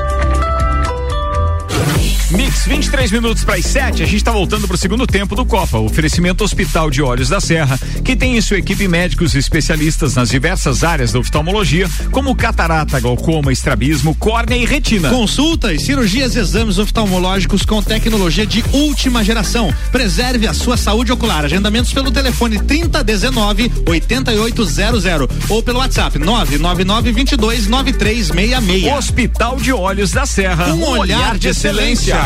Speaker 1: Mix, 23 minutos para as 7. A gente está voltando para o segundo tempo do Copa. Oferecimento Hospital de Olhos da Serra, que tem em sua equipe médicos especialistas nas diversas áreas da oftalmologia, como catarata, glaucoma, estrabismo, córnea e retina.
Speaker 3: Consultas, cirurgias e exames oftalmológicos com tecnologia de última geração. Preserve a sua saúde ocular. Agendamentos pelo telefone 3019 8800 ou pelo WhatsApp 999 22 9366.
Speaker 1: Hospital de Olhos da Serra.
Speaker 3: Um, olhar, de excelência.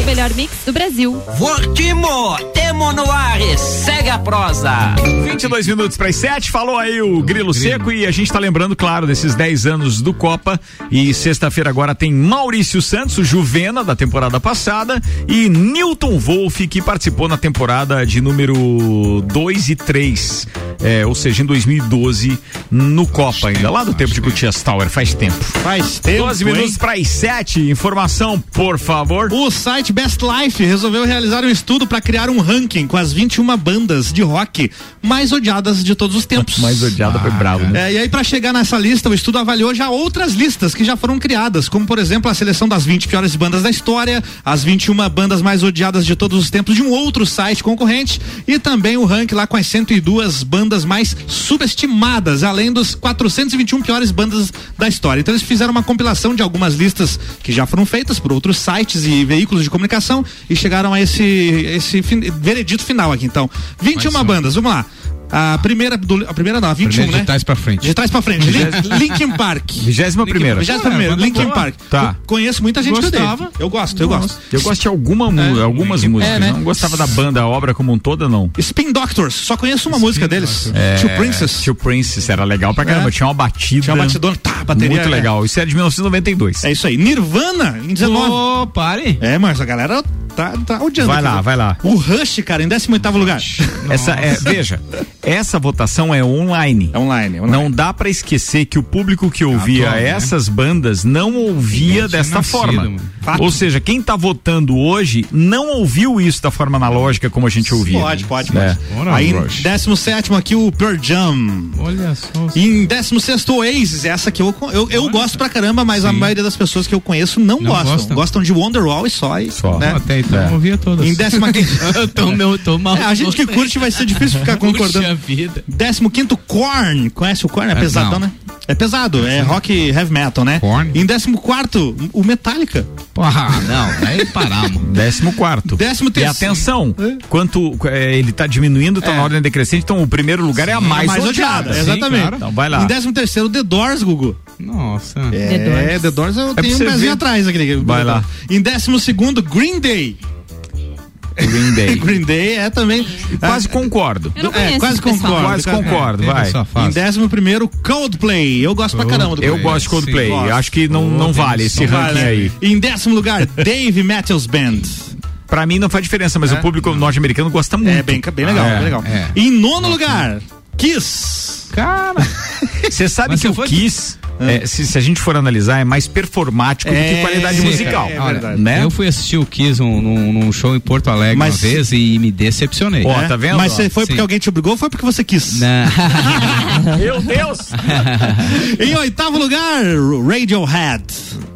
Speaker 2: O melhor mix do Brasil.
Speaker 8: Fortimo, temo no ar, segue a prosa.
Speaker 1: 22 minutos para as 7, falou aí o Grilo Seco e a gente está lembrando, claro, desses 10 anos do Copa. E sexta-feira agora tem Maurício Santos, o Juvena da temporada passada, e Newton Wolff, que participou na temporada de número 2 e 3. É, ou seja, em 2012, no Copa ainda, lá do tempo de Gutiérrez Tower, faz tempo.
Speaker 3: Faz tempo.
Speaker 1: 12 minutos para as 7, informação, por favor.
Speaker 3: O site Best Life resolveu realizar um estudo para criar um ranking com as 21 bandas de rock mais odiadas de todos os tempos.
Speaker 1: mais odiada foi bravo, né?
Speaker 3: É, e aí, para chegar nessa lista, o estudo avaliou já outras listas que já foram criadas, como por exemplo a seleção das 20 piores bandas da história, as 21 bandas mais odiadas de todos os tempos de um outro site concorrente e também o ranking lá com as 102 bandas bandas mais subestimadas, além dos 421 piores bandas da história. Então eles fizeram uma compilação de algumas listas que já foram feitas por outros sites e veículos de comunicação e chegaram a esse, esse veredito final aqui. Então, 21 bandas, vamos lá. A primeira, do, a primeira não, a 21,
Speaker 4: Primeiro
Speaker 3: né?
Speaker 4: de trás pra frente.
Speaker 3: De trás pra frente. Lin- Linkin Park.
Speaker 1: Vigésima primeira.
Speaker 3: Vigésima primeira,
Speaker 4: Ah, banda
Speaker 3: Linkin
Speaker 4: boa.
Speaker 3: Park.
Speaker 1: Tá.
Speaker 3: Eu conheço muita gente que
Speaker 4: Gostava.
Speaker 3: odeia. Eu gosto, eu gosto.
Speaker 1: Eu gosto de alguma mu- algumas músicas.
Speaker 3: É, né?
Speaker 1: Não gostava da banda, a obra como um toda, não.
Speaker 3: Spin Doctors, só conheço uma música deles.
Speaker 1: É,
Speaker 3: Two Princess.
Speaker 1: Tio Princess era legal pra caramba.
Speaker 3: É.
Speaker 1: Tinha uma batida.
Speaker 3: Tinha uma batidona, tá, bateria.
Speaker 1: Muito
Speaker 3: é.
Speaker 1: legal. Isso era de 1992.
Speaker 3: É isso aí. Nirvana, em 19.
Speaker 4: Ô, pare.
Speaker 3: É, mas a galera tá, tá odiando.
Speaker 1: Vai lá, vai lá.
Speaker 3: O Rush, cara, em 18 lugar.
Speaker 1: Essa é, veja, essa votação é online.
Speaker 3: É online, é online.
Speaker 1: Não dá pra esquecer que o público que ouvia
Speaker 4: atual, né?
Speaker 1: essas bandas não ouvia desta
Speaker 4: nascido,
Speaker 1: forma. Ou seja, quem tá votando hoje não ouviu isso da forma analógica como a gente ouvia.
Speaker 3: Pode, pode,
Speaker 1: É.
Speaker 3: pode.
Speaker 4: Ora,
Speaker 3: Aí,
Speaker 4: Rush.
Speaker 3: 17 aqui o Pearl Jam.
Speaker 4: Olha só.
Speaker 3: E em 16 o Oasis, essa que eu, eu, eu gosto pra caramba, mas a
Speaker 4: Sim.
Speaker 3: maioria das pessoas que eu conheço não,
Speaker 4: Não
Speaker 3: gostam.
Speaker 4: gostam.
Speaker 3: Gostam de Wonderwall e só. E,
Speaker 1: Só.
Speaker 3: né?
Speaker 4: Até então
Speaker 1: É.
Speaker 4: ouvia todas.
Speaker 3: Em 15
Speaker 5: Eu tô, meu, tô mal.
Speaker 3: É, a gente que curte vai ser difícil ficar concordando.
Speaker 5: Vida.
Speaker 3: 15 Korn. Conhece o Korn? É,
Speaker 4: É,
Speaker 3: pesadão,
Speaker 4: não.
Speaker 3: né? É pesado, é rock heavy metal, né?
Speaker 4: Korn.
Speaker 3: Em 14 o Metallica.
Speaker 4: Porra, não, aí paramos.
Speaker 1: Décimo quarto.
Speaker 3: Décimo
Speaker 1: E
Speaker 3: terceiro.
Speaker 1: atenção, quanto é, ele tá diminuindo, tá
Speaker 3: É.
Speaker 1: na ordem decrescente, então o primeiro lugar é a mais,
Speaker 3: mais odiada,
Speaker 1: odiada.
Speaker 3: exatamente.
Speaker 4: claro.
Speaker 1: Então vai lá.
Speaker 3: Em 13 terceiro The Doors, Gugu.
Speaker 4: Nossa.
Speaker 3: É, The Doors eu
Speaker 1: pra
Speaker 3: tenho um pezinho atrás aqui.
Speaker 1: Vai lá.
Speaker 3: Em 12 segundo Green Day.
Speaker 1: Green Day.
Speaker 3: Green Day é também.
Speaker 1: Quase concordo.
Speaker 2: Eu não
Speaker 3: É,
Speaker 2: conheço
Speaker 3: quase
Speaker 2: esse pessoal.
Speaker 3: concordo.
Speaker 1: Quase concordo,
Speaker 4: Teve
Speaker 1: vai.
Speaker 3: Em. 11 primeiro Coldplay. Eu gosto pra caramba do
Speaker 1: Eu
Speaker 3: Coldplay.
Speaker 1: gosto de Coldplay.
Speaker 3: Sim, gosto.
Speaker 1: Acho que não, não vale esse
Speaker 3: Não
Speaker 1: ranking
Speaker 3: vale, né?
Speaker 1: aí.
Speaker 3: Em décimo lugar, Dave Matthews Band.
Speaker 1: Pra mim não faz diferença, mas o público norte-americano gosta muito.
Speaker 3: É bem, bem legal,
Speaker 1: É,
Speaker 3: bem legal.
Speaker 4: é.
Speaker 3: Em nono lugar, Kiss.
Speaker 4: Cara.
Speaker 1: Você sabe
Speaker 4: Mas
Speaker 1: que o
Speaker 4: foi-
Speaker 1: Kiss, é, se, se a gente for analisar, é mais performático do
Speaker 3: É,
Speaker 1: que qualidade
Speaker 3: sim,
Speaker 1: musical.
Speaker 3: é
Speaker 4: Olha,
Speaker 3: verdade.
Speaker 1: né?
Speaker 4: Eu fui assistir o Kiss num, num- num show em Porto Alegre
Speaker 3: Mas-
Speaker 4: uma vez e me decepcionei.
Speaker 1: Ó,
Speaker 3: É?
Speaker 1: tá vendo?
Speaker 3: Mas
Speaker 1: Ó,
Speaker 3: foi porque
Speaker 4: sim.
Speaker 3: alguém te obrigou ou foi porque você quis?
Speaker 4: Não.
Speaker 1: Meu Deus!
Speaker 3: em oitavo lugar, Radiohead.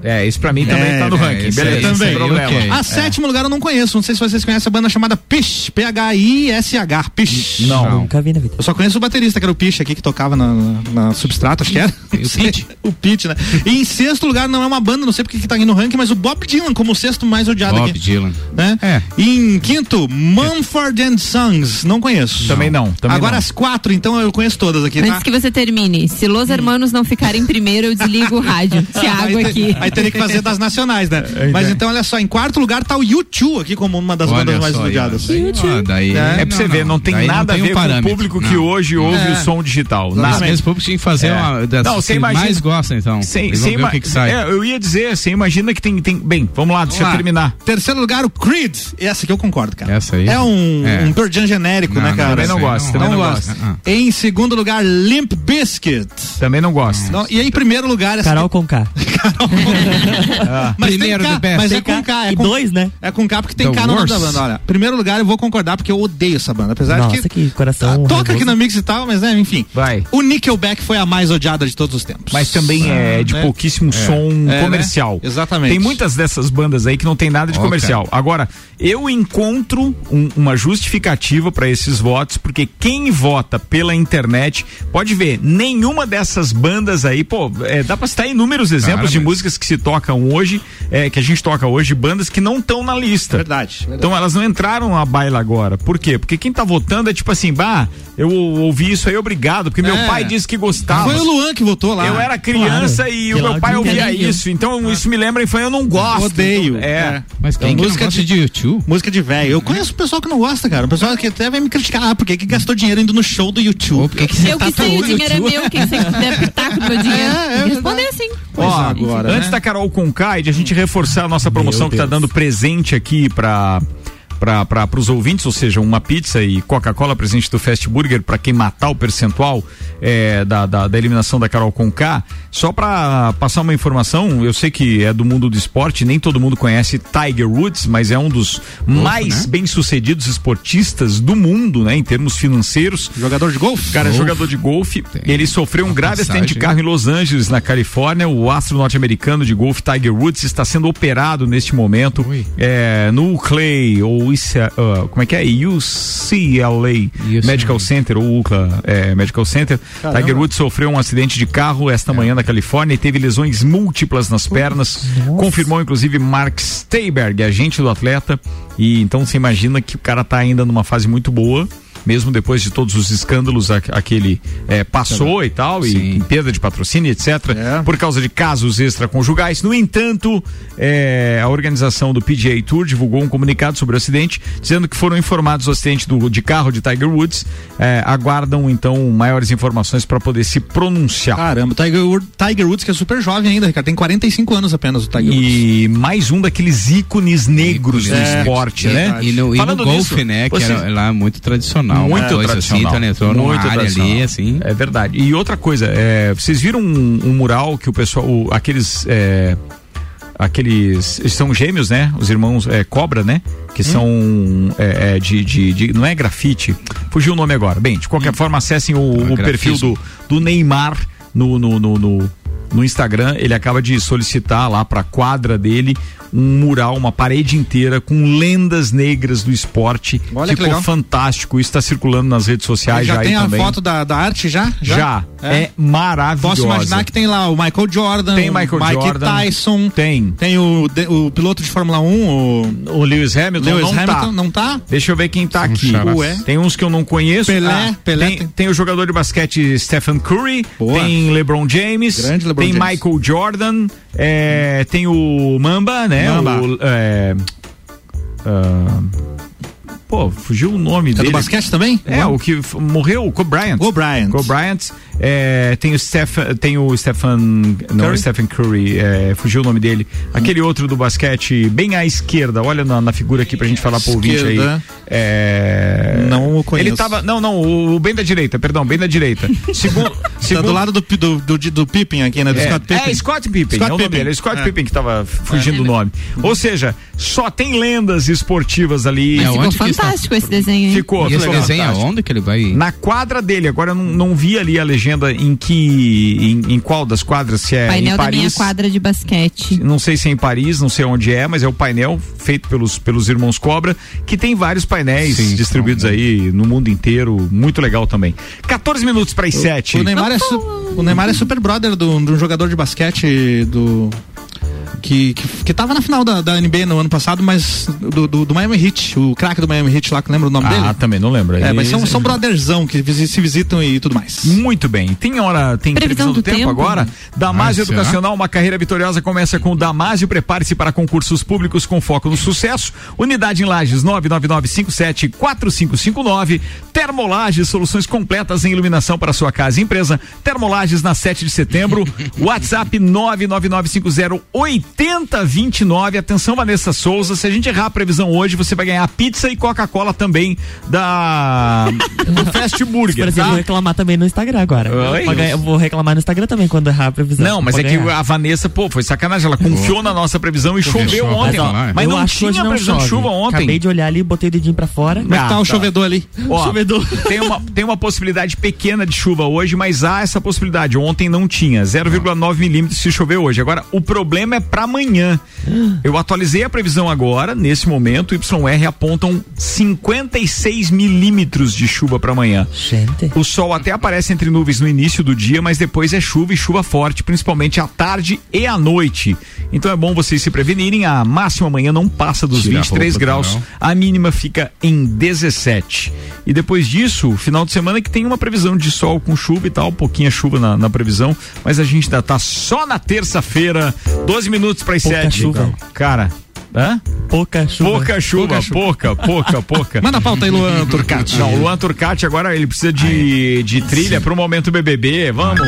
Speaker 1: É, isso pra mim também
Speaker 3: É,
Speaker 1: tá no
Speaker 4: é,
Speaker 1: ranking. Beleza,
Speaker 3: também,
Speaker 1: problema.
Speaker 4: ok.
Speaker 3: A sétimo lugar eu não conheço. Não sei se vocês conhecem a banda chamada Pish. P-H-I-S-H. Pish.
Speaker 1: Não.
Speaker 5: Nunca vi na vida.
Speaker 3: Eu só conheço o baterista, que era o Pish aqui, que tocava na, na- na Substrato, acho que era.
Speaker 4: o Pete?
Speaker 3: o Pete, né? E em sexto lugar, não é uma banda, não sei porque que tá aqui no ranking, mas o Bob Dylan como o sexto mais odiado
Speaker 4: Bob
Speaker 3: aqui.
Speaker 4: Dylan.
Speaker 3: Né?
Speaker 4: É.
Speaker 3: E em quinto, Mumford and Sons. Não conheço.
Speaker 1: Também não, também
Speaker 3: Agora
Speaker 1: não.
Speaker 3: as quatro, então eu conheço todas aqui, tá?
Speaker 2: Antes que você termine, se Los Hermanos não ficarem em primeiro, eu desligo o rádio. Tiago
Speaker 3: te-
Speaker 2: aqui.
Speaker 3: aí teria que fazer das nacionais, né?
Speaker 1: É,
Speaker 3: Mas
Speaker 1: é.
Speaker 3: então, olha só, em quarto lugar tá o U2 aqui como uma das
Speaker 4: Olha
Speaker 3: bandas mais odiadas.
Speaker 4: daí- ó, daí-
Speaker 1: É, pra você ver, não tem nada
Speaker 4: tem
Speaker 1: a
Speaker 4: um
Speaker 1: ver com o público que
Speaker 4: Não.
Speaker 1: hoje ouve
Speaker 3: É.
Speaker 1: o som digital.
Speaker 4: Mas
Speaker 1: Nada.
Speaker 4: esse público tinha que fazer
Speaker 1: É.
Speaker 4: uma das
Speaker 1: Não, você
Speaker 4: que
Speaker 1: imagina-
Speaker 4: mais gosta, então.
Speaker 1: Sem, sem
Speaker 4: ver
Speaker 1: ima-
Speaker 4: o que, que sai.
Speaker 1: É, eu ia dizer, você imagina que tem, tem. Bem, vamos lá, deixa
Speaker 3: Vamos
Speaker 1: eu
Speaker 3: lá.
Speaker 1: terminar.
Speaker 3: Terceiro lugar, o Creed. Essa aqui eu concordo, cara.
Speaker 4: Essa aí?
Speaker 3: É um,
Speaker 4: É.
Speaker 3: um Pearl Jam genérico,
Speaker 4: Não,
Speaker 3: né,
Speaker 4: não,
Speaker 3: cara?
Speaker 1: Também não gosto,
Speaker 4: não-
Speaker 1: também não,
Speaker 3: não
Speaker 1: gosto.
Speaker 3: gosto.
Speaker 4: Ah,
Speaker 3: Em segundo lugar, Limp Bizkit.
Speaker 1: Também não gosto.
Speaker 3: Não, e aí, em primeiro lugar, essa
Speaker 5: Carol com K.
Speaker 3: mas
Speaker 4: Primeiro
Speaker 3: tem K,
Speaker 4: do best.
Speaker 3: mas é com
Speaker 5: K.
Speaker 3: É
Speaker 5: E
Speaker 3: com,
Speaker 5: dois, né?
Speaker 3: é com K porque tem K no nome da banda. Olha, primeiro lugar eu vou concordar porque eu odeio essa banda. Apesar
Speaker 5: Nossa,
Speaker 3: de que.
Speaker 5: que coração
Speaker 3: Ah, toca aqui na Mix e tal, mas né, enfim.
Speaker 1: Vai.
Speaker 3: O Nickelback foi a mais odiada de todos os tempos.
Speaker 1: Mas também é de
Speaker 3: né?
Speaker 1: pouquíssimo som
Speaker 3: É,
Speaker 1: comercial.
Speaker 3: né? Exatamente.
Speaker 1: Tem muitas dessas bandas aí que não tem nada de
Speaker 4: Ó,
Speaker 1: comercial. Agora, eu encontro um- uma justificativa para esses votos, porque quem vota pela internet pode ver, nenhuma dessas bandas aí, pô, é, dá pra citar inúmeros exemplos
Speaker 4: Cara,
Speaker 1: de
Speaker 4: mas-
Speaker 1: músicas que se tocam hoje, é, que a gente toca hoje, bandas que não estão na lista.
Speaker 3: Verdade, verdade.
Speaker 1: Então elas não entraram na baila agora. Por quê? Porque quem tá votando é tipo assim, bah, eu ouvi isso aí, obrigado, porque meu
Speaker 3: É.
Speaker 1: pai disse que gostava.
Speaker 3: Foi o Luan que votou lá.
Speaker 1: Eu era criança
Speaker 5: Claro.
Speaker 1: e
Speaker 5: Que
Speaker 1: o meu pai ouvia isso. Então isso me lembra foi eu não gosto.
Speaker 3: Odeio.
Speaker 1: Então, é.
Speaker 4: Mas quem
Speaker 3: Então,
Speaker 4: que
Speaker 3: música de-
Speaker 4: de
Speaker 3: Música de velho. Eu conheço o pessoal que não gosta, cara. O pessoal que até vai me criticar. Ah, por que gastou dinheiro indo no show do YouTube?
Speaker 4: Por que que você
Speaker 2: Eu que sei,
Speaker 4: tatuou
Speaker 2: o dinheiro é
Speaker 4: YouTube?
Speaker 2: meu, quem sei que der pitaco no meu dinheiro.
Speaker 3: É, é
Speaker 2: responder sim.
Speaker 1: Ó,
Speaker 3: agora,
Speaker 1: antes
Speaker 3: né?
Speaker 1: da Carol Conká e de a gente reforçar a nossa promoção que tá dando presente aqui pra para os ouvintes, ou seja, uma pizza e Coca-Cola presente do Fast Burger para quem matar o percentual é, da, da, da eliminação da Carol Conká. Só para passar uma informação, eu sei que é do mundo do esporte, nem todo mundo conhece Tiger Woods, mas é um dos mais bem-sucedidos esportistas do mundo, né, em termos financeiros.
Speaker 3: Jogador de golfe?
Speaker 1: Cara, é
Speaker 4: Golfe.
Speaker 1: jogador de golfe. Ele sofreu um grave acidente de
Speaker 4: passagem.
Speaker 1: carro em Los Angeles, na Califórnia. O astro norte-americano de golfe Tiger Woods está sendo operado neste momento é, no Clay ou UCLA, uh, como é que é? UCLA Medical Center, ou UCLA é, Medical Center.
Speaker 3: Caramba.
Speaker 1: Tiger Woods sofreu um acidente de carro esta manhã na Califórnia e teve lesões múltiplas nas pernas. Confirmou inclusive Mark Steiberg, agente do atleta. E então você imagina que o cara tá ainda numa fase muito boa. Mesmo depois de todos os escândalos aquele é, passou e tal, e perda de patrocínio, etc., por causa de casos extraconjugais. No entanto, é, a organização do PGA Tour divulgou um comunicado sobre o acidente, dizendo que foram informados do acidente do, de carro de Tiger Woods. É, aguardam então maiores informações para poder se pronunciar.
Speaker 3: Caramba, Tiger, Tiger Woods que é super jovem ainda, Ricardo. Tem 45 anos apenas o Tiger Woods.
Speaker 1: E mais um daqueles ícones negros do
Speaker 3: É,
Speaker 1: esporte,
Speaker 4: E-
Speaker 1: né?
Speaker 4: E no, e no
Speaker 1: Falando
Speaker 4: golfe,
Speaker 1: nisso,
Speaker 4: né? Que era lá muito tradicional.
Speaker 1: Muito
Speaker 4: uma coisa
Speaker 1: tradicional.
Speaker 4: Então, entrou numa
Speaker 1: Muito
Speaker 4: área
Speaker 1: tradicional.
Speaker 4: ali, assim.
Speaker 1: É verdade. E outra coisa, é, vocês viram um, um mural que o pessoal, o- aqueles. é, aqueles. Eles são gêmeos, né? Os irmãos é, Cobra, né? Que
Speaker 4: Hum.
Speaker 1: são é, é, de, de, de- Não é grafite. Fugiu o nome agora. Bem, de qualquer forma, acessem o, o perfil do, do Neymar no, no, no, no, no Instagram. Ele acaba de solicitar lá pra quadra dele um mural, uma parede inteira com lendas negras do esporte.
Speaker 3: Olha que
Speaker 1: Ficou
Speaker 3: legal.
Speaker 1: fantástico. Isso está circulando nas redes sociais já,
Speaker 3: já
Speaker 1: aí
Speaker 3: tem a
Speaker 1: também.
Speaker 3: foto da, da arte já?
Speaker 1: Já. É maravilhosa.
Speaker 3: Posso imaginar que tem lá o Michael Jordan,
Speaker 1: Tem
Speaker 3: o
Speaker 1: Michael
Speaker 3: Mike
Speaker 1: Jordan.
Speaker 3: Tyson.
Speaker 1: Tem.
Speaker 3: Tem o, de- o piloto de Fórmula 1, o,
Speaker 1: o Lewis Hamilton.
Speaker 3: Lewis
Speaker 1: não
Speaker 3: Hamilton,
Speaker 1: tá.
Speaker 3: não tá?
Speaker 1: Deixa eu ver quem tá aqui.
Speaker 3: Ué.
Speaker 1: Tem uns que eu não conheço.
Speaker 3: Pelé,
Speaker 1: Ah,
Speaker 3: Pelé
Speaker 1: tem,
Speaker 3: tem-
Speaker 1: tem o jogador de basquete Stephen Curry.
Speaker 3: Boa.
Speaker 1: Tem LeBron James.
Speaker 3: Grande LeBron
Speaker 1: tem
Speaker 3: James.
Speaker 1: Michael Jordan. é, tem o Mamba, né?
Speaker 3: Mamba.
Speaker 1: O, é, ah, pô, fugiu o nome
Speaker 3: É
Speaker 1: dele.
Speaker 3: do basquete também?
Speaker 1: É, o que morreu, o Kobe Bryant.
Speaker 3: Kobe Bryant.
Speaker 1: Kobe Bryant. É, tem o Stephen, tem o Stephen, não,
Speaker 3: Curry?
Speaker 1: Stephen Curry, é, fugiu o nome dele. Aquele outro do basquete, bem à esquerda, olha na, na figura aqui pra gente falar pro ouvinte aí. É,
Speaker 3: Não o conheço.
Speaker 1: Ele tava, não, não, o, o bem da direita, perdão, bem da direita. Segundo,
Speaker 3: Tá do lado do, do, do, do Pippen aqui, né? Do
Speaker 1: é,
Speaker 3: Scott Pippen.
Speaker 1: É, Scott Pippen.
Speaker 3: Scott
Speaker 1: é o nome
Speaker 3: Pippen.
Speaker 1: dele, é Scott
Speaker 3: É.
Speaker 1: Pippen que tava fugindo do nome. Ou seja, só tem lendas esportivas ali.
Speaker 2: Mas ficou fantástico esse desenho, hein?
Speaker 1: Ficou.
Speaker 4: E esse
Speaker 1: ficou
Speaker 4: desenho aonde que ele vai?
Speaker 1: Na quadra dele, agora eu não, não vi ali a legenda em que. Em, em qual das quadras, se é
Speaker 2: Painel
Speaker 1: em
Speaker 2: da minha
Speaker 1: Paris.
Speaker 2: quadra de basquete.
Speaker 1: Não sei se é em Paris, não sei onde é, mas é o painel feito pelos, pelos irmãos Cobra, que tem vários painéis
Speaker 4: Sim,
Speaker 1: distribuídos aí no mundo inteiro, muito legal também. 14 minutos para as 7.
Speaker 3: O Neymar, é su- o Neymar é super brother do- de um jogador de basquete do. Que, que, que tava na final da, da NBA no ano passado, mas do, do, do Miami Heat, o craque do Miami Heat lá, que lembra o nome dele?
Speaker 1: Ah, também não lembro.
Speaker 3: É, mas são, são brotherzão que se visitam e tudo mais.
Speaker 1: Muito bem. Tem hora, tem previsão,
Speaker 2: Previsão
Speaker 1: do,
Speaker 2: do
Speaker 1: tempo,
Speaker 2: tempo?
Speaker 1: agora? Damásio
Speaker 4: Ah, será?
Speaker 1: Educacional, uma carreira vitoriosa começa com o Damásio. Prepare-se para concursos públicos com foco no sucesso. Unidade em Lages 999574559. Termolages, soluções completas em iluminação para sua casa e empresa. Termolages na 7 de setembro. WhatsApp 999508029. Atenção, Vanessa Souza. Se a gente errar a previsão hoje, você vai ganhar pizza e Coca-Cola também da do Fast
Speaker 5: Por
Speaker 1: Burger.
Speaker 5: exemplo,
Speaker 1: Tá?
Speaker 5: vou reclamar também no Instagram agora.
Speaker 1: Oi?
Speaker 5: Vou ganhar- Eu vou reclamar no Instagram também quando errar a previsão.
Speaker 1: Não, mas é que
Speaker 5: ganhar.
Speaker 1: a Vanessa, pô, foi sacanagem. Ela confiou na nossa previsão e choveu ontem.
Speaker 5: Mas, ó,
Speaker 1: Mas
Speaker 5: eu
Speaker 1: não
Speaker 5: que
Speaker 1: tinha
Speaker 5: não
Speaker 1: previsão de
Speaker 5: chove.
Speaker 1: chuva ontem.
Speaker 5: Acabei de olhar ali, botei o dedinho pra fora.
Speaker 3: Como é que tá o
Speaker 1: tá.
Speaker 3: chovedor ali?
Speaker 1: Ó,
Speaker 5: Chovedor.
Speaker 1: Tem uma, tem uma possibilidade pequena de chuva hoje, mas há essa possibilidade. Ontem não tinha. 0,9 milímetros se chover hoje. Agora, o problema é amanhã. Eu atualizei a previsão agora, nesse momento. O YR apontam 56 milímetros de chuva para amanhã.
Speaker 5: Gente.
Speaker 1: O sol até aparece entre nuvens no início do dia, mas depois é chuva e chuva forte, principalmente à tarde e à noite. Então é bom vocês se prevenirem. A máxima amanhã não passa dos
Speaker 4: Tira a
Speaker 1: 23
Speaker 4: roupa,
Speaker 1: graus, a mínima fica em 17. E depois disso, final de semana que tem uma previsão de sol com chuva e tal, pouquinha chuva na, na previsão, mas a gente ainda tá só na terça-feira, 12 minutos para as
Speaker 5: Pouca
Speaker 1: 7.
Speaker 5: chuva.
Speaker 1: Cara, hã?
Speaker 5: Pouca chuva.
Speaker 1: Pouca chuva, pouca, pouca, pouca.
Speaker 3: Manda a pauta aí, Luan Turcati.
Speaker 1: Não, o Luan Turcati agora ele precisa de, de trilha pro momento BBB. Vamos.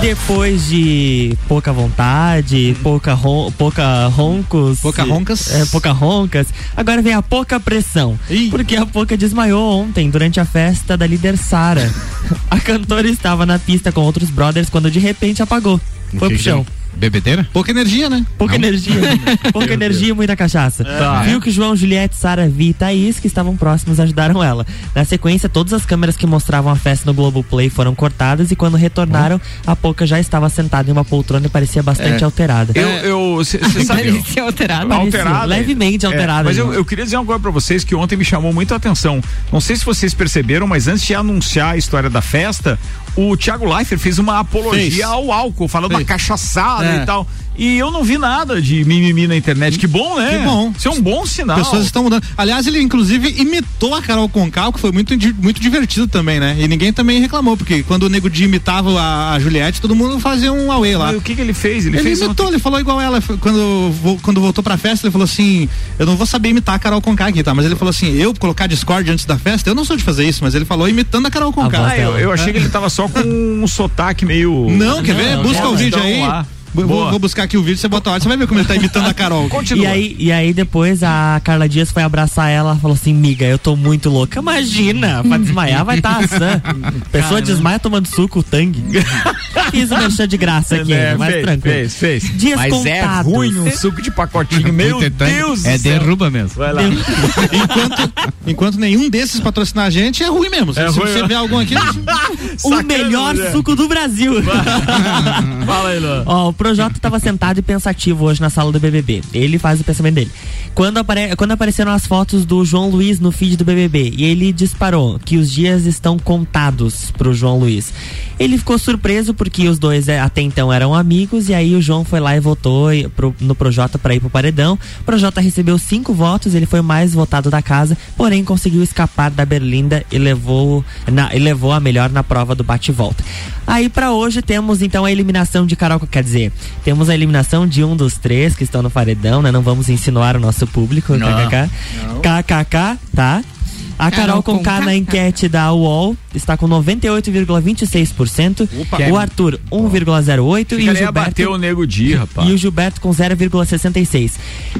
Speaker 5: Depois de pouca vontade, pouca, ron, pouca roncos.
Speaker 3: Pouca roncas.
Speaker 5: É, pouca roncas. Agora vem a pouca pressão.
Speaker 3: Ih.
Speaker 5: Porque a pouca desmaiou ontem durante a festa da líder Sara. a cantora estava na pista com outros brothers quando de repente apagou. Foi
Speaker 4: Que
Speaker 5: pro chão.
Speaker 4: que- Bebedeira?
Speaker 3: Pouca energia, né?
Speaker 5: Pouca
Speaker 4: Não.
Speaker 5: energia. Pouca energia e muita cachaça.
Speaker 1: Tá.
Speaker 5: Viu que João, Juliette, Sara, Vi e Thaís, que estavam próximos, ajudaram ela. Na sequência, todas as câmeras que mostravam a festa no Globoplay foram cortadas e quando retornaram, a Poca já estava sentada em uma poltrona e parecia bastante
Speaker 3: É.
Speaker 5: alterada.
Speaker 1: Eu, eu Você sabe.
Speaker 2: Parecia alterado.
Speaker 1: Alterado.
Speaker 5: Levemente
Speaker 1: É,
Speaker 5: alterado.
Speaker 1: mas eu, eu queria dizer coisa pra vocês que ontem me chamou muito a atenção. Não sei se vocês perceberam, mas antes de anunciar a história da festa, o Thiago Leifert fez uma apologia
Speaker 3: Fez.
Speaker 1: ao álcool, falando da cachaçada
Speaker 3: É.
Speaker 1: e tal. E eu não vi nada de mimimi na internet. Que bom, né?
Speaker 3: Que bom.
Speaker 1: Isso é um bom sinal.
Speaker 3: Pessoas estão mudando. Aliás, ele inclusive imitou a Carol Concal, que foi muito, muito divertido também, né? E ninguém também reclamou, porque quando o Nego Di imitava a, a Juliette, todo mundo fazia um auê lá.
Speaker 1: Mas o que, que ele fez? Ele,
Speaker 3: Ele,
Speaker 1: fez
Speaker 3: imitou,
Speaker 1: ontem-
Speaker 3: ele falou igual ela. Quando, quando voltou pra festa, ele falou assim: Eu não vou saber imitar a Carol Conká aqui, tá? Mas ele falou assim: Eu colocar Discord antes da festa, eu não sou de fazer isso, mas ele falou imitando a Carol Conká.
Speaker 1: Ah, eu, eu achei que ele tava só com um sotaque meio.
Speaker 3: Não, quer ver?
Speaker 1: Não,
Speaker 3: Busca
Speaker 1: não,
Speaker 3: o vídeo
Speaker 1: então,
Speaker 3: aí.
Speaker 1: lá.
Speaker 3: Vou, vou buscar aqui o vídeo, você bota a hora, você vai ver como ele tá imitando a Carol.
Speaker 5: E aí, e aí depois a Carla Dias foi abraçar ela falou assim, miga, eu tô muito louca. Imagina, pra desmaiar vai estar tá sã. Pessoa desmaia tomando suco, tangue. Fiz o mexer de graça aqui,
Speaker 1: É,
Speaker 5: mais
Speaker 1: fez,
Speaker 5: tranquilo.
Speaker 1: fez, fez.
Speaker 5: Dias
Speaker 1: Mas é
Speaker 5: contados.
Speaker 1: ruim um suco de pacotinho. Meu Deus
Speaker 4: É
Speaker 1: do céu.
Speaker 4: derruba mesmo.
Speaker 1: Vai lá.
Speaker 3: enquanto, enquanto nenhum desses patrocinar a gente, é ruim mesmo. Se,
Speaker 1: É
Speaker 3: se
Speaker 1: ruim,
Speaker 3: você
Speaker 1: né?
Speaker 3: vê algum aqui.
Speaker 5: o melhor
Speaker 1: né?
Speaker 5: suco do Brasil.
Speaker 1: Fala aí, Luan.
Speaker 5: Ó, Projota estava sentado e pensativo hoje na sala do BBB. Ele faz o pensamento dele. Quando, apare... Quando apareceram as fotos do João Luiz no feed do BBB e ele disparou que os dias estão contados pro João Luiz. Ele ficou surpreso porque os dois é, até então eram amigos e aí o João foi lá e votou no Projota para ir pro paredão. O Projota recebeu cinco votos, ele foi o mais votado da casa, porém conseguiu escapar da Berlinda e levou, na, e levou a melhor na prova do bate-volta. Aí pra hoje temos então a eliminação de Carol, quer dizer, temos a eliminação de um dos três que estão no paredão, né? Não vamos insinuar o nosso público,
Speaker 1: Não.
Speaker 5: kkk. KKK, tá? A Carol,
Speaker 2: Carol
Speaker 5: com K na enquete da UOL está com 98,26%.
Speaker 1: Opa.
Speaker 5: O Arthur 1,08% e o Gilberto
Speaker 1: bater o nego dia, rapaz.
Speaker 5: e o Gilberto com 0,66.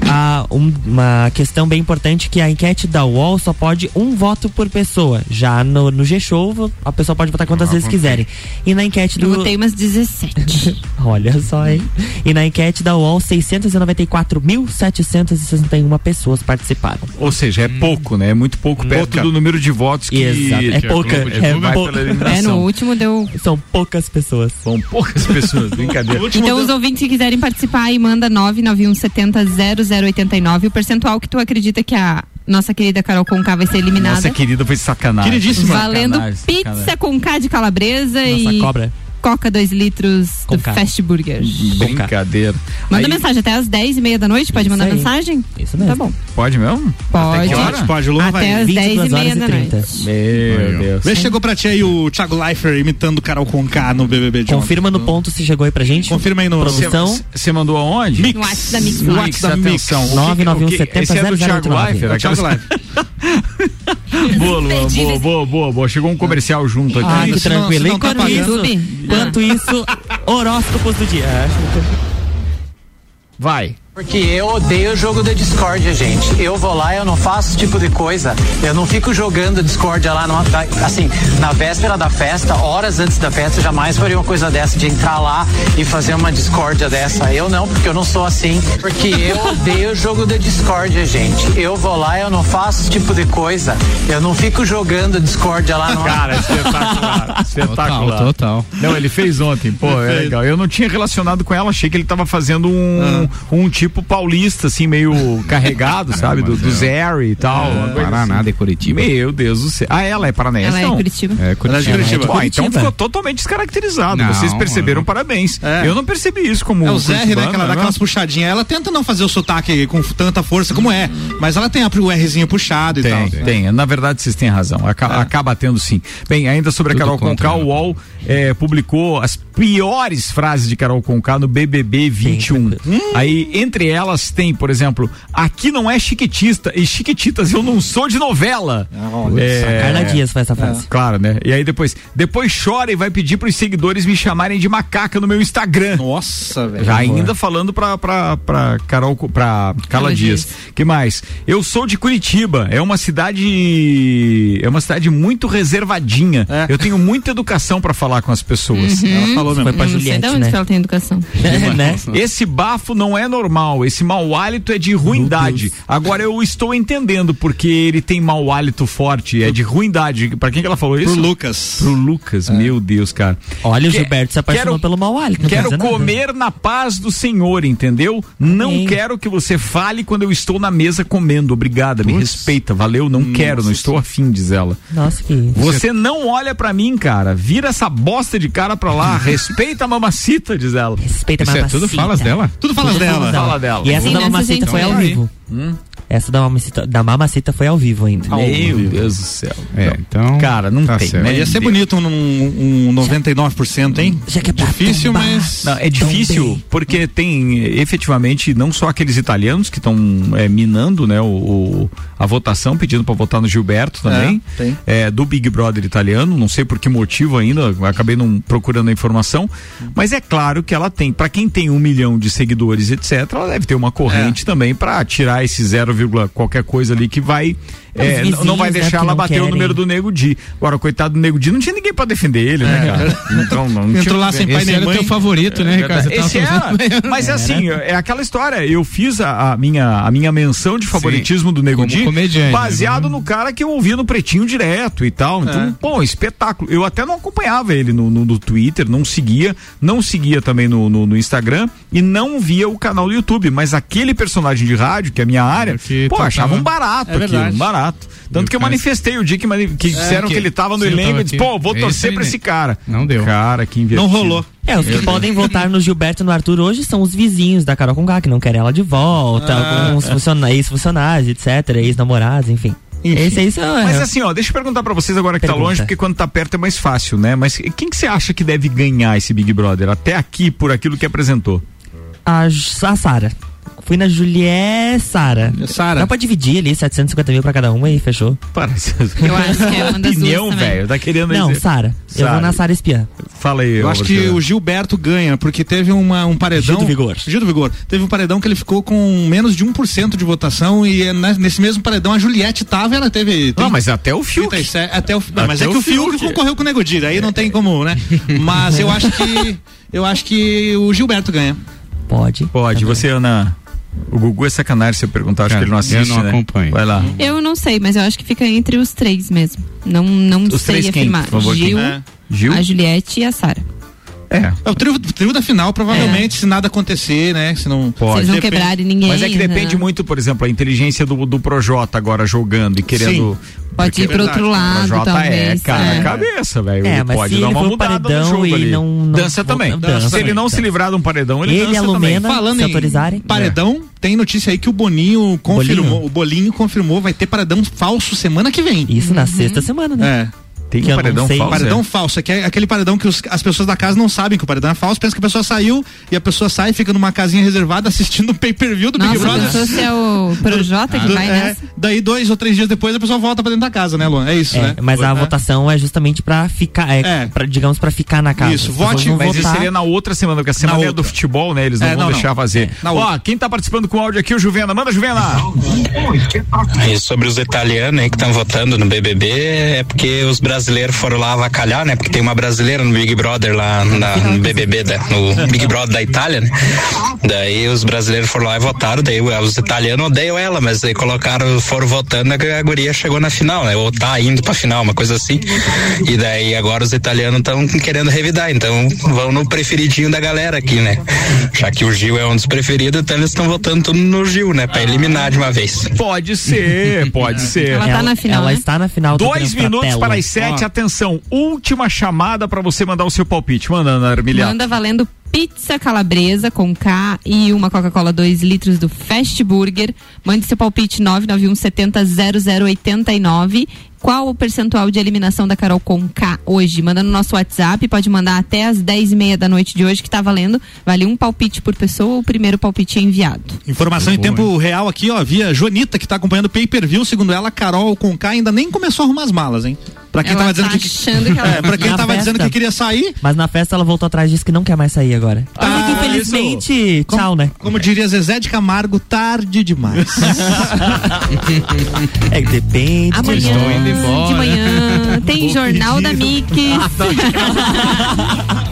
Speaker 5: Ah, um- uma questão bem importante que a enquete da UOL só pode um voto por pessoa. Já no, no G-Show, a pessoa pode votar quantas vezes quiserem. E na enquete do.
Speaker 2: Eu botei umas 17.
Speaker 5: Olha só, hein? E na enquete da UOL, 694.761 pessoas participaram.
Speaker 1: Ou seja, é pouco, né? É muito pouco perto do número de votos que,
Speaker 5: Exato. É pouca. É,
Speaker 1: vai pela eliminação.
Speaker 2: É, no último deu.
Speaker 5: São poucas pessoas.
Speaker 1: São poucas pessoas, brincadeira.
Speaker 2: Então, os ouvintes que quiserem participar aí, manda 991700089. O percentual que tu acredita que a nossa querida Carol Conká vai ser eliminada.
Speaker 1: Nossa querida foi sacanagem.
Speaker 2: Valendo
Speaker 1: Sacanagem,
Speaker 2: pizza
Speaker 1: sacanagem.
Speaker 2: com K de calabresa
Speaker 5: Nossa,
Speaker 2: e
Speaker 5: cobra.
Speaker 2: Coca 2 litros
Speaker 5: Com
Speaker 2: do
Speaker 5: K.
Speaker 2: Fast Burger.
Speaker 1: Brincadeira.
Speaker 2: Manda
Speaker 1: Aí-
Speaker 2: mensagem até às 10 e meia da noite, pode
Speaker 5: Isso
Speaker 2: mandar
Speaker 5: aí.
Speaker 2: mensagem?
Speaker 5: Isso mesmo.
Speaker 2: Tá bom.
Speaker 1: Pode mesmo?
Speaker 2: Pode.
Speaker 1: que hora?
Speaker 3: Pode, o Luan
Speaker 2: Até
Speaker 3: vai.
Speaker 2: às 10 e
Speaker 5: 22
Speaker 2: meia
Speaker 5: horas
Speaker 2: da
Speaker 5: e 30.
Speaker 2: noite.
Speaker 1: Meu Deus.
Speaker 3: Vê se chegou pra ti aí o Thiago Leifert imitando Carol Conká no BBB de ontem.
Speaker 5: Confirma no ponto se chegou aí pra gente.
Speaker 3: Confirma aí no
Speaker 5: Produção.
Speaker 1: Você mandou aonde?
Speaker 3: Mix.
Speaker 2: No WhatsApp da Mix
Speaker 3: No. WhatsApp da Mix.
Speaker 1: atenção. O que-
Speaker 5: 991
Speaker 1: o que- Esse é do Thiago
Speaker 5: 70
Speaker 1: Leifert.
Speaker 3: É o Thiago Leifert.
Speaker 1: Boa, Luan, boa, boa, boa, boa. Chegou um comercial junto aqui.
Speaker 5: Ah, que
Speaker 3: não-
Speaker 5: tranquilo.
Speaker 3: não tá
Speaker 5: Enquanto
Speaker 3: pagando.
Speaker 5: isso, enquanto isso, horóscopos do dia.
Speaker 1: Vai.
Speaker 10: Porque eu odeio o jogo da discórdia, gente. Eu vou lá, eu não faço esse tipo de coisa. Eu não fico jogando discórdia lá, numa- assim, na véspera da festa, horas antes da festa, eu jamais faria uma coisa dessa, de entrar lá e fazer uma discórdia dessa. Eu não, porque eu não sou assim. Porque eu odeio o jogo da discórdia, gente. Eu vou lá, eu não faço esse tipo de coisa. Eu não fico jogando discórdia lá. Numa...
Speaker 1: Cara, espetacular. espetacular.
Speaker 4: Total, total.
Speaker 1: Não, ele fez ontem, pô, é legal. Eu não tinha relacionado com ela, achei que ele tava fazendo um, um tipo paulista, assim, meio carregado, sabe? Do, do Zary e tal. coisa
Speaker 4: Paraná
Speaker 1: assim.
Speaker 4: de Curitiba.
Speaker 1: Meu Deus do céu. Ah, ela é paranaense,
Speaker 2: Ela é
Speaker 1: não?
Speaker 2: Curitiba.
Speaker 4: É, Curitiba.
Speaker 3: Curitiba.
Speaker 1: Pô, então
Speaker 5: Curitiba.
Speaker 1: ficou totalmente descaracterizado.
Speaker 4: Não,
Speaker 1: Vocês perceberam,
Speaker 4: não.
Speaker 1: parabéns.
Speaker 3: É.
Speaker 1: Eu não percebi isso como.
Speaker 3: É o Zé, né? Que ela dá aquelas puxadinhas. Ela tenta não fazer o sotaque com tanta força como é. Mas ela tem a- o Rzinho puxado e
Speaker 1: Tem,
Speaker 3: tal.
Speaker 1: tem. Na verdade, vocês têm razão. Aca- Acaba tendo sim. Bem, ainda sobre a
Speaker 4: Tudo
Speaker 1: Carol
Speaker 4: contra,
Speaker 1: Conká,
Speaker 4: né?
Speaker 1: o UOL eh, publicou as piores frases de Carol Conká no BBB 21. Aí, entre elas, tem, por exemplo, aqui não é chiquitista e chiquititas, eu não sou de novela. É,
Speaker 5: Carla Dias foi essa frase.
Speaker 1: Claro, né? E aí depois, depois chora e vai pedir pros seguidores me chamarem de macaca no meu Instagram.
Speaker 3: Nossa, velho.
Speaker 1: Já ainda falando pra, pra, pra Carol, pra Carla
Speaker 2: Carla
Speaker 1: Dias. que mais? Eu sou de Curitiba, é uma cidade, é uma cidade muito reservadinha.
Speaker 3: É.
Speaker 1: Eu tenho muita educação pra falar com as pessoas.
Speaker 3: Ela falou mesmo.
Speaker 5: Foi pra
Speaker 2: Não sei
Speaker 5: Juliette,
Speaker 2: onde
Speaker 5: né?
Speaker 2: ela tem educação.
Speaker 5: né?
Speaker 1: Esse bafo não é normal. Mal. Esse mau hálito é de ruindade. Agora eu estou entendendo porque ele tem mau hálito forte. É de ruindade. Pra quem que ela falou isso?
Speaker 3: Pro Lucas.
Speaker 1: Pro Lucas, meu Deus, cara.
Speaker 5: Olha, o
Speaker 1: Que-
Speaker 5: Gilberto se apaixonou
Speaker 1: quero-
Speaker 5: pelo mau hálito. quer
Speaker 1: Quero
Speaker 5: dizer nada.
Speaker 1: comer na paz do Senhor, entendeu? Não
Speaker 5: Amém.
Speaker 1: quero que você fale quando eu estou na mesa comendo. Obrigada, me respeita. Valeu, não quero, não estou afim, diz ela.
Speaker 5: Nossa, que.
Speaker 1: Você não olha pra mim, cara. Vira essa bosta de cara pra lá. Respeita a mamacita, diz ela.
Speaker 5: Respeita a
Speaker 4: Isso é tudo
Speaker 5: mamacita.
Speaker 4: falas dela?
Speaker 3: Tudo falas dela.
Speaker 1: Fala dela.
Speaker 5: E essa
Speaker 2: Sim,
Speaker 5: da
Speaker 2: nessa
Speaker 5: mamacita foi ao vivo.
Speaker 1: Hum?
Speaker 5: Essa da mamacita, da mamacita foi ao vivo ainda.
Speaker 1: Meu Deus do céu.
Speaker 4: É, então.
Speaker 1: Cara, não
Speaker 4: tá
Speaker 1: tem,
Speaker 4: certo.
Speaker 1: né?
Speaker 3: Ia ser bonito um, um 99%, hein?
Speaker 5: Já que é
Speaker 3: Difícil,
Speaker 5: tombar.
Speaker 3: mas.
Speaker 1: Não, é difícil
Speaker 5: Também.
Speaker 1: porque tem efetivamente não só aqueles italianos que estão eh, minando né, o, o- a votação, pedindo para votar no Gilberto também,
Speaker 3: É, tem.
Speaker 1: eh, do Big Brother italiano, não sei por que motivo ainda, acabei não procurando a informação, mas é claro que ela tem, para quem tem um milhão de seguidores, etc., ela deve ter uma
Speaker 3: É.
Speaker 1: corrente também para tirar esse 0, vírgula qualquer coisa ali que vai.
Speaker 5: Os
Speaker 1: eh, n- não vai
Speaker 5: vizinhos, né,
Speaker 1: deixar
Speaker 5: que
Speaker 1: ela bater o número do Nego Di. Agora, coitado do Nego Di, não tinha ninguém para defender ele, né, cara? Então, não, não
Speaker 3: Entrou
Speaker 1: tinha-
Speaker 3: lá sem pai nem mãe.
Speaker 4: teu favorito, né, Ricardo? Você tava
Speaker 1: esse era, mas assim, é aquela história. Eu fiz a, a minha, a minha menção de favoritismo do Nego Di baseado
Speaker 4: né?
Speaker 1: no cara que eu ouvia no Pretinho direto e tal. Então,
Speaker 3: É.
Speaker 1: pô, espetáculo. Eu até não acompanhava ele no, no, no Twitter, não seguia, não seguia também no, no, no Instagram e não via o canal do YouTube. Mas aquele personagem de rádio, que é a minha área,
Speaker 4: Que
Speaker 1: pô,
Speaker 4: tocava-
Speaker 1: achava um barato
Speaker 3: É
Speaker 1: aquilo,
Speaker 3: verdade.
Speaker 1: um barato. Tanto que eu manifestei o dia que, que disseram que,
Speaker 4: que-
Speaker 1: ele tava no elenco e disse,
Speaker 4: aqui.
Speaker 1: pô, vou
Speaker 4: Esse
Speaker 1: torcer pra esse cara.
Speaker 4: Não deu.
Speaker 1: Cara, que invertido.
Speaker 3: Não rolou.
Speaker 5: É, os que podem votar no Gilberto e no Arthur hoje são os vizinhos da Carol Conká, que não querem ela de volta,
Speaker 3: Ah.
Speaker 5: alguns ex-funcionários, etc., ex-namorados, enfim.
Speaker 3: Enfim.
Speaker 5: Esse aí são.
Speaker 1: Mas
Speaker 5: é,
Speaker 1: assim, ó, deixa eu perguntar pra vocês agora que tá
Speaker 5: Pergunta.
Speaker 1: longe, porque quando tá perto é mais fácil, né? Mas quem que você acha que deve ganhar esse Big Brother? Até aqui, por aquilo que apresentou.
Speaker 5: a, a Sara. Fui na Juliette Sara.
Speaker 3: Sara.
Speaker 5: Dá pra dividir ali 750 mil pra cada uma e fechou.
Speaker 1: Parece.
Speaker 2: Eu acho que é uma das
Speaker 1: Opinião, velho. Tá querendo
Speaker 5: Não. Sara. Eu vou na Sara espiã.
Speaker 1: Fala aí,
Speaker 3: Eu acho que o Gilberto ganha, porque teve uma, um paredão.
Speaker 5: Gil do Vigor.
Speaker 3: Gil do Vigor. Teve um paredão que ele ficou com menos de 1% de votação e é ne- nesse mesmo paredão a Juliette tava, ela teve.
Speaker 1: Não, mas até o Fiuk.
Speaker 3: 37, até o, não, mas é que
Speaker 1: o
Speaker 3: Fiuk,
Speaker 1: Fiuk.
Speaker 3: concorreu com o Nego Di, aí não tem como, né? Mas eu acho que eu acho que o Gilberto ganha.
Speaker 5: Pode.
Speaker 1: Pode, você, Ana. O Gugu é sacanagem se eu perguntar, acho
Speaker 4: Cara,
Speaker 1: que ele não assiste.
Speaker 4: eu não
Speaker 1: né?
Speaker 4: acompanho.
Speaker 1: Vai lá.
Speaker 2: Eu não sei, mas eu acho que fica entre os três mesmo. Não, não
Speaker 1: Os
Speaker 2: sei
Speaker 1: três quem,
Speaker 2: afirmar.
Speaker 1: por favor, quem?
Speaker 2: Gil,
Speaker 3: É.
Speaker 1: Gil?
Speaker 2: a Juliette e a Sara.
Speaker 1: É.
Speaker 3: É o trio, trio da final, provavelmente, se nada acontecer, né? Se não.
Speaker 2: Se eles não
Speaker 3: Depende.
Speaker 2: quebrarem ninguém.
Speaker 1: Mas é que depende
Speaker 2: né?
Speaker 1: muito, por exemplo, a inteligência do, do Projota agora jogando e querendo.
Speaker 2: Pode ir pro outro
Speaker 1: o
Speaker 2: lado,
Speaker 1: Projota é,
Speaker 2: talvez.
Speaker 1: cara,
Speaker 2: é.
Speaker 1: cabeça, velho.
Speaker 5: É,
Speaker 1: ele pode
Speaker 5: se
Speaker 1: dar
Speaker 5: ele
Speaker 1: uma mudada no
Speaker 5: paredão
Speaker 1: jogo
Speaker 5: e
Speaker 1: ali.
Speaker 5: não- não-
Speaker 1: dança também.
Speaker 5: dança
Speaker 1: se ele não se
Speaker 5: dança.
Speaker 1: livrar de um paredão, ele,
Speaker 5: Ele
Speaker 1: dança
Speaker 5: a
Speaker 1: também.
Speaker 5: Lumena,
Speaker 3: Falando
Speaker 5: se
Speaker 3: em
Speaker 5: autorizarem.
Speaker 3: paredão, tem notícia aí que o Boninho confirmou,
Speaker 5: Bolinho?
Speaker 3: o Bolinho confirmou, vai ter paredão falso semana que vem.
Speaker 5: Isso na sexta semana, né?
Speaker 3: É.
Speaker 1: Tem
Speaker 5: Que
Speaker 1: um paredão
Speaker 5: sei.
Speaker 1: falso.
Speaker 3: Paredão
Speaker 1: é?
Speaker 3: falso, é que é aquele paredão que os- as pessoas da casa não sabem que o paredão é falso, pensa que a pessoa saiu e a pessoa sai, fica numa casinha reservada assistindo o pay-per-view do Big
Speaker 2: Nossa,
Speaker 3: Brother.
Speaker 2: pensou se é o Projota que
Speaker 3: Do-
Speaker 2: vai
Speaker 3: é,
Speaker 2: nessa?
Speaker 3: daí dois ou três dias depois a pessoa volta pra dentro da casa, né, Luan? É isso,
Speaker 5: É,
Speaker 3: né?
Speaker 5: mas a
Speaker 3: É.
Speaker 5: votação é justamente pra ficar, é,
Speaker 3: É.
Speaker 5: Pra, digamos, pra ficar na casa.
Speaker 3: Isso, vote,
Speaker 1: Mas isso
Speaker 5: votar.
Speaker 1: seria na outra semana, porque a semana é do
Speaker 3: outra.
Speaker 1: futebol, né? Eles não
Speaker 3: É,
Speaker 1: vão
Speaker 3: não,
Speaker 1: deixar
Speaker 3: não.
Speaker 1: fazer.
Speaker 3: Na
Speaker 1: Ó,
Speaker 3: outra.
Speaker 1: quem tá participando com o áudio aqui, o Juvena. Manda, Juvena!
Speaker 11: E sobre os italianos aí que estão votando no BBB, é porque os brasileiros foram lá avacalhar, né? Porque tem uma brasileira no Big Brother lá na- no BBB, da, no Big Brother da Itália, né? Daí os brasileiros foram lá e votaram, daí os italianos odeiam ela, mas aí colocaram, foram votando, a guria chegou na final, né? Ou tá indo pra final, uma coisa assim. E daí agora os italianos estão querendo revidar, então vão no preferidinho da galera aqui, né? Já que o Gil é um dos preferidos, então eles estão votando tudo no Gil, né? Pra eliminar de uma vez.
Speaker 1: Pode ser, pode ser.
Speaker 2: Ela tá na final,
Speaker 5: Ela
Speaker 2: né?
Speaker 5: está na final do
Speaker 1: Dois minutos para as sete,
Speaker 5: Ó,
Speaker 1: atenção. Última chamada para você mandar o seu palpite. Manda, Ana Armiliato.
Speaker 2: Manda valendo pizza calabresa com K e uma Coca-Cola 2 litros do Fast Burger. Mande seu palpite 991 70 0089. Qual o percentual de eliminação da Carol com K hoje? Manda no nosso WhatsApp, pode mandar até as 10 e meia da noite de hoje, que tá valendo. Vale um palpite por pessoa, o primeiro palpite é enviado.
Speaker 3: Informação em tempo real aqui, ó, via Jonita, que tá acompanhando o pay-per-view, segundo ela, Carol Conká ainda nem começou a arrumar as malas, hein? Pra quem
Speaker 2: Ela
Speaker 3: tava dizendo
Speaker 2: tá
Speaker 3: que.
Speaker 2: achando que ela-
Speaker 3: É, pra quem tava
Speaker 5: festa.
Speaker 3: dizendo que queria sair,
Speaker 5: Mas na festa ela voltou atrás e disse que não quer mais sair agora. É que, infelizmente, tchau, né?
Speaker 3: Como diria Zezé de Camargo, tarde demais.
Speaker 5: é que depende.
Speaker 2: Amanhã,
Speaker 4: Estou indo embora.
Speaker 2: De manhã, tem
Speaker 3: Vou
Speaker 2: Jornal da
Speaker 3: pedir.
Speaker 2: Mix.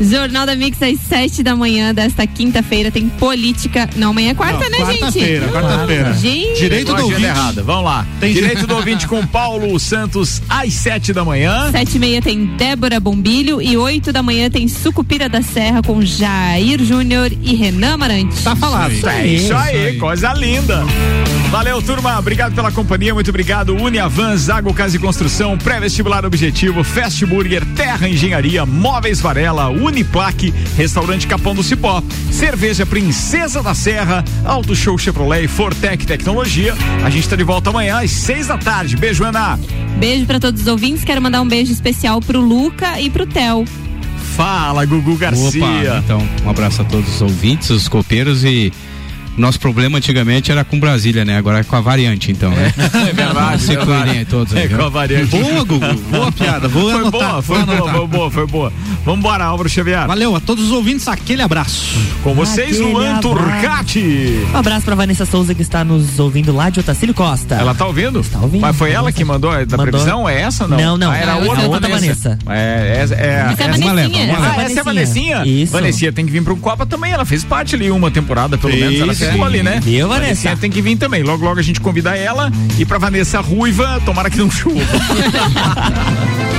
Speaker 2: Jornal da Mix às 7 da manhã desta quinta-feira tem política. Não, amanhã é quarta,
Speaker 3: Não,
Speaker 2: né, gente?
Speaker 3: quarta-feira, quarta-feira.
Speaker 2: Gente.
Speaker 3: Direito do ouvinte.
Speaker 1: errada. Vamos lá.
Speaker 3: Tem-
Speaker 1: Direito do ouvinte com Paulo Santos às 7 da manhã.
Speaker 2: Sete e meia tem Débora Bombilho e oito da manhã tem Sucupira da Serra com Jair Júnior e Renan Amarante.
Speaker 3: Tá falado.
Speaker 1: É isso aí, coisa linda. Valeu, turma. Obrigado pela companhia. Muito obrigado. Uniavan, Zago Casa e Construção, Pré-Vestibular Objetivo, Fast Burger, Terra Engenharia, Móveis Varela, Uniplaque, Restaurante Capão do Cipó, Cerveja Princesa da Serra, Auto Show Chevrolet e Fortec Tecnologia. A gente tá de volta amanhã às seis da tarde. Beijo, Ana.
Speaker 2: Beijo pra todos os ouvintes. Quero mandar um beijo especial pro Luca e pro Theo.
Speaker 1: Fala, Gugu Garcia.
Speaker 4: Opa, então, um abraço a todos os ouvintes, os copeiros e nosso problema antigamente era com Brasília, né? Agora é com a variante, então, né?
Speaker 1: É verdade.
Speaker 4: Se
Speaker 1: é verdade.
Speaker 4: cuidem aí todos aí,
Speaker 1: É com a variante.
Speaker 3: Boa, Gugu. Boa piada. Vou
Speaker 1: Foi
Speaker 3: anotar.
Speaker 1: boa, foi
Speaker 3: vou
Speaker 1: boa,
Speaker 3: anotar.
Speaker 1: foi boa, foi boa. Vambora, Álvaro Xavier.
Speaker 3: Valeu a todos os ouvintes, aquele abraço.
Speaker 1: Com vocês,
Speaker 5: Aquele
Speaker 1: Luan
Speaker 5: abraço.
Speaker 1: Turcati.
Speaker 5: Um abraço pra Vanessa Souza que está nos ouvindo lá de Otacílio Costa.
Speaker 1: Ela tá ouvindo?
Speaker 5: Está ouvindo.
Speaker 1: Mas foi ela que mandou a da
Speaker 5: Mandou.
Speaker 1: previsão? É essa ou não?
Speaker 5: Não, não.
Speaker 1: Ah, era
Speaker 5: Ah,
Speaker 1: outra,
Speaker 5: é outra
Speaker 1: Vanessa.
Speaker 5: Vanessa.
Speaker 1: É, é, é,
Speaker 2: Essa é a
Speaker 1: essa-
Speaker 4: uma leva,
Speaker 2: Vanessinha.
Speaker 4: uma leva.
Speaker 1: Ah, essa é a Vanessinha?
Speaker 5: Isso.
Speaker 1: Vanessinha tem que vir pro Copa também. Ela fez parte ali, uma temporada, pelo menos. Ela. Ficou ali, né?
Speaker 5: Viu, Vanessa?
Speaker 1: Tem que vir também. Logo, logo a gente convida ela. E pra Vanessa Ruiva, tomara que não chova.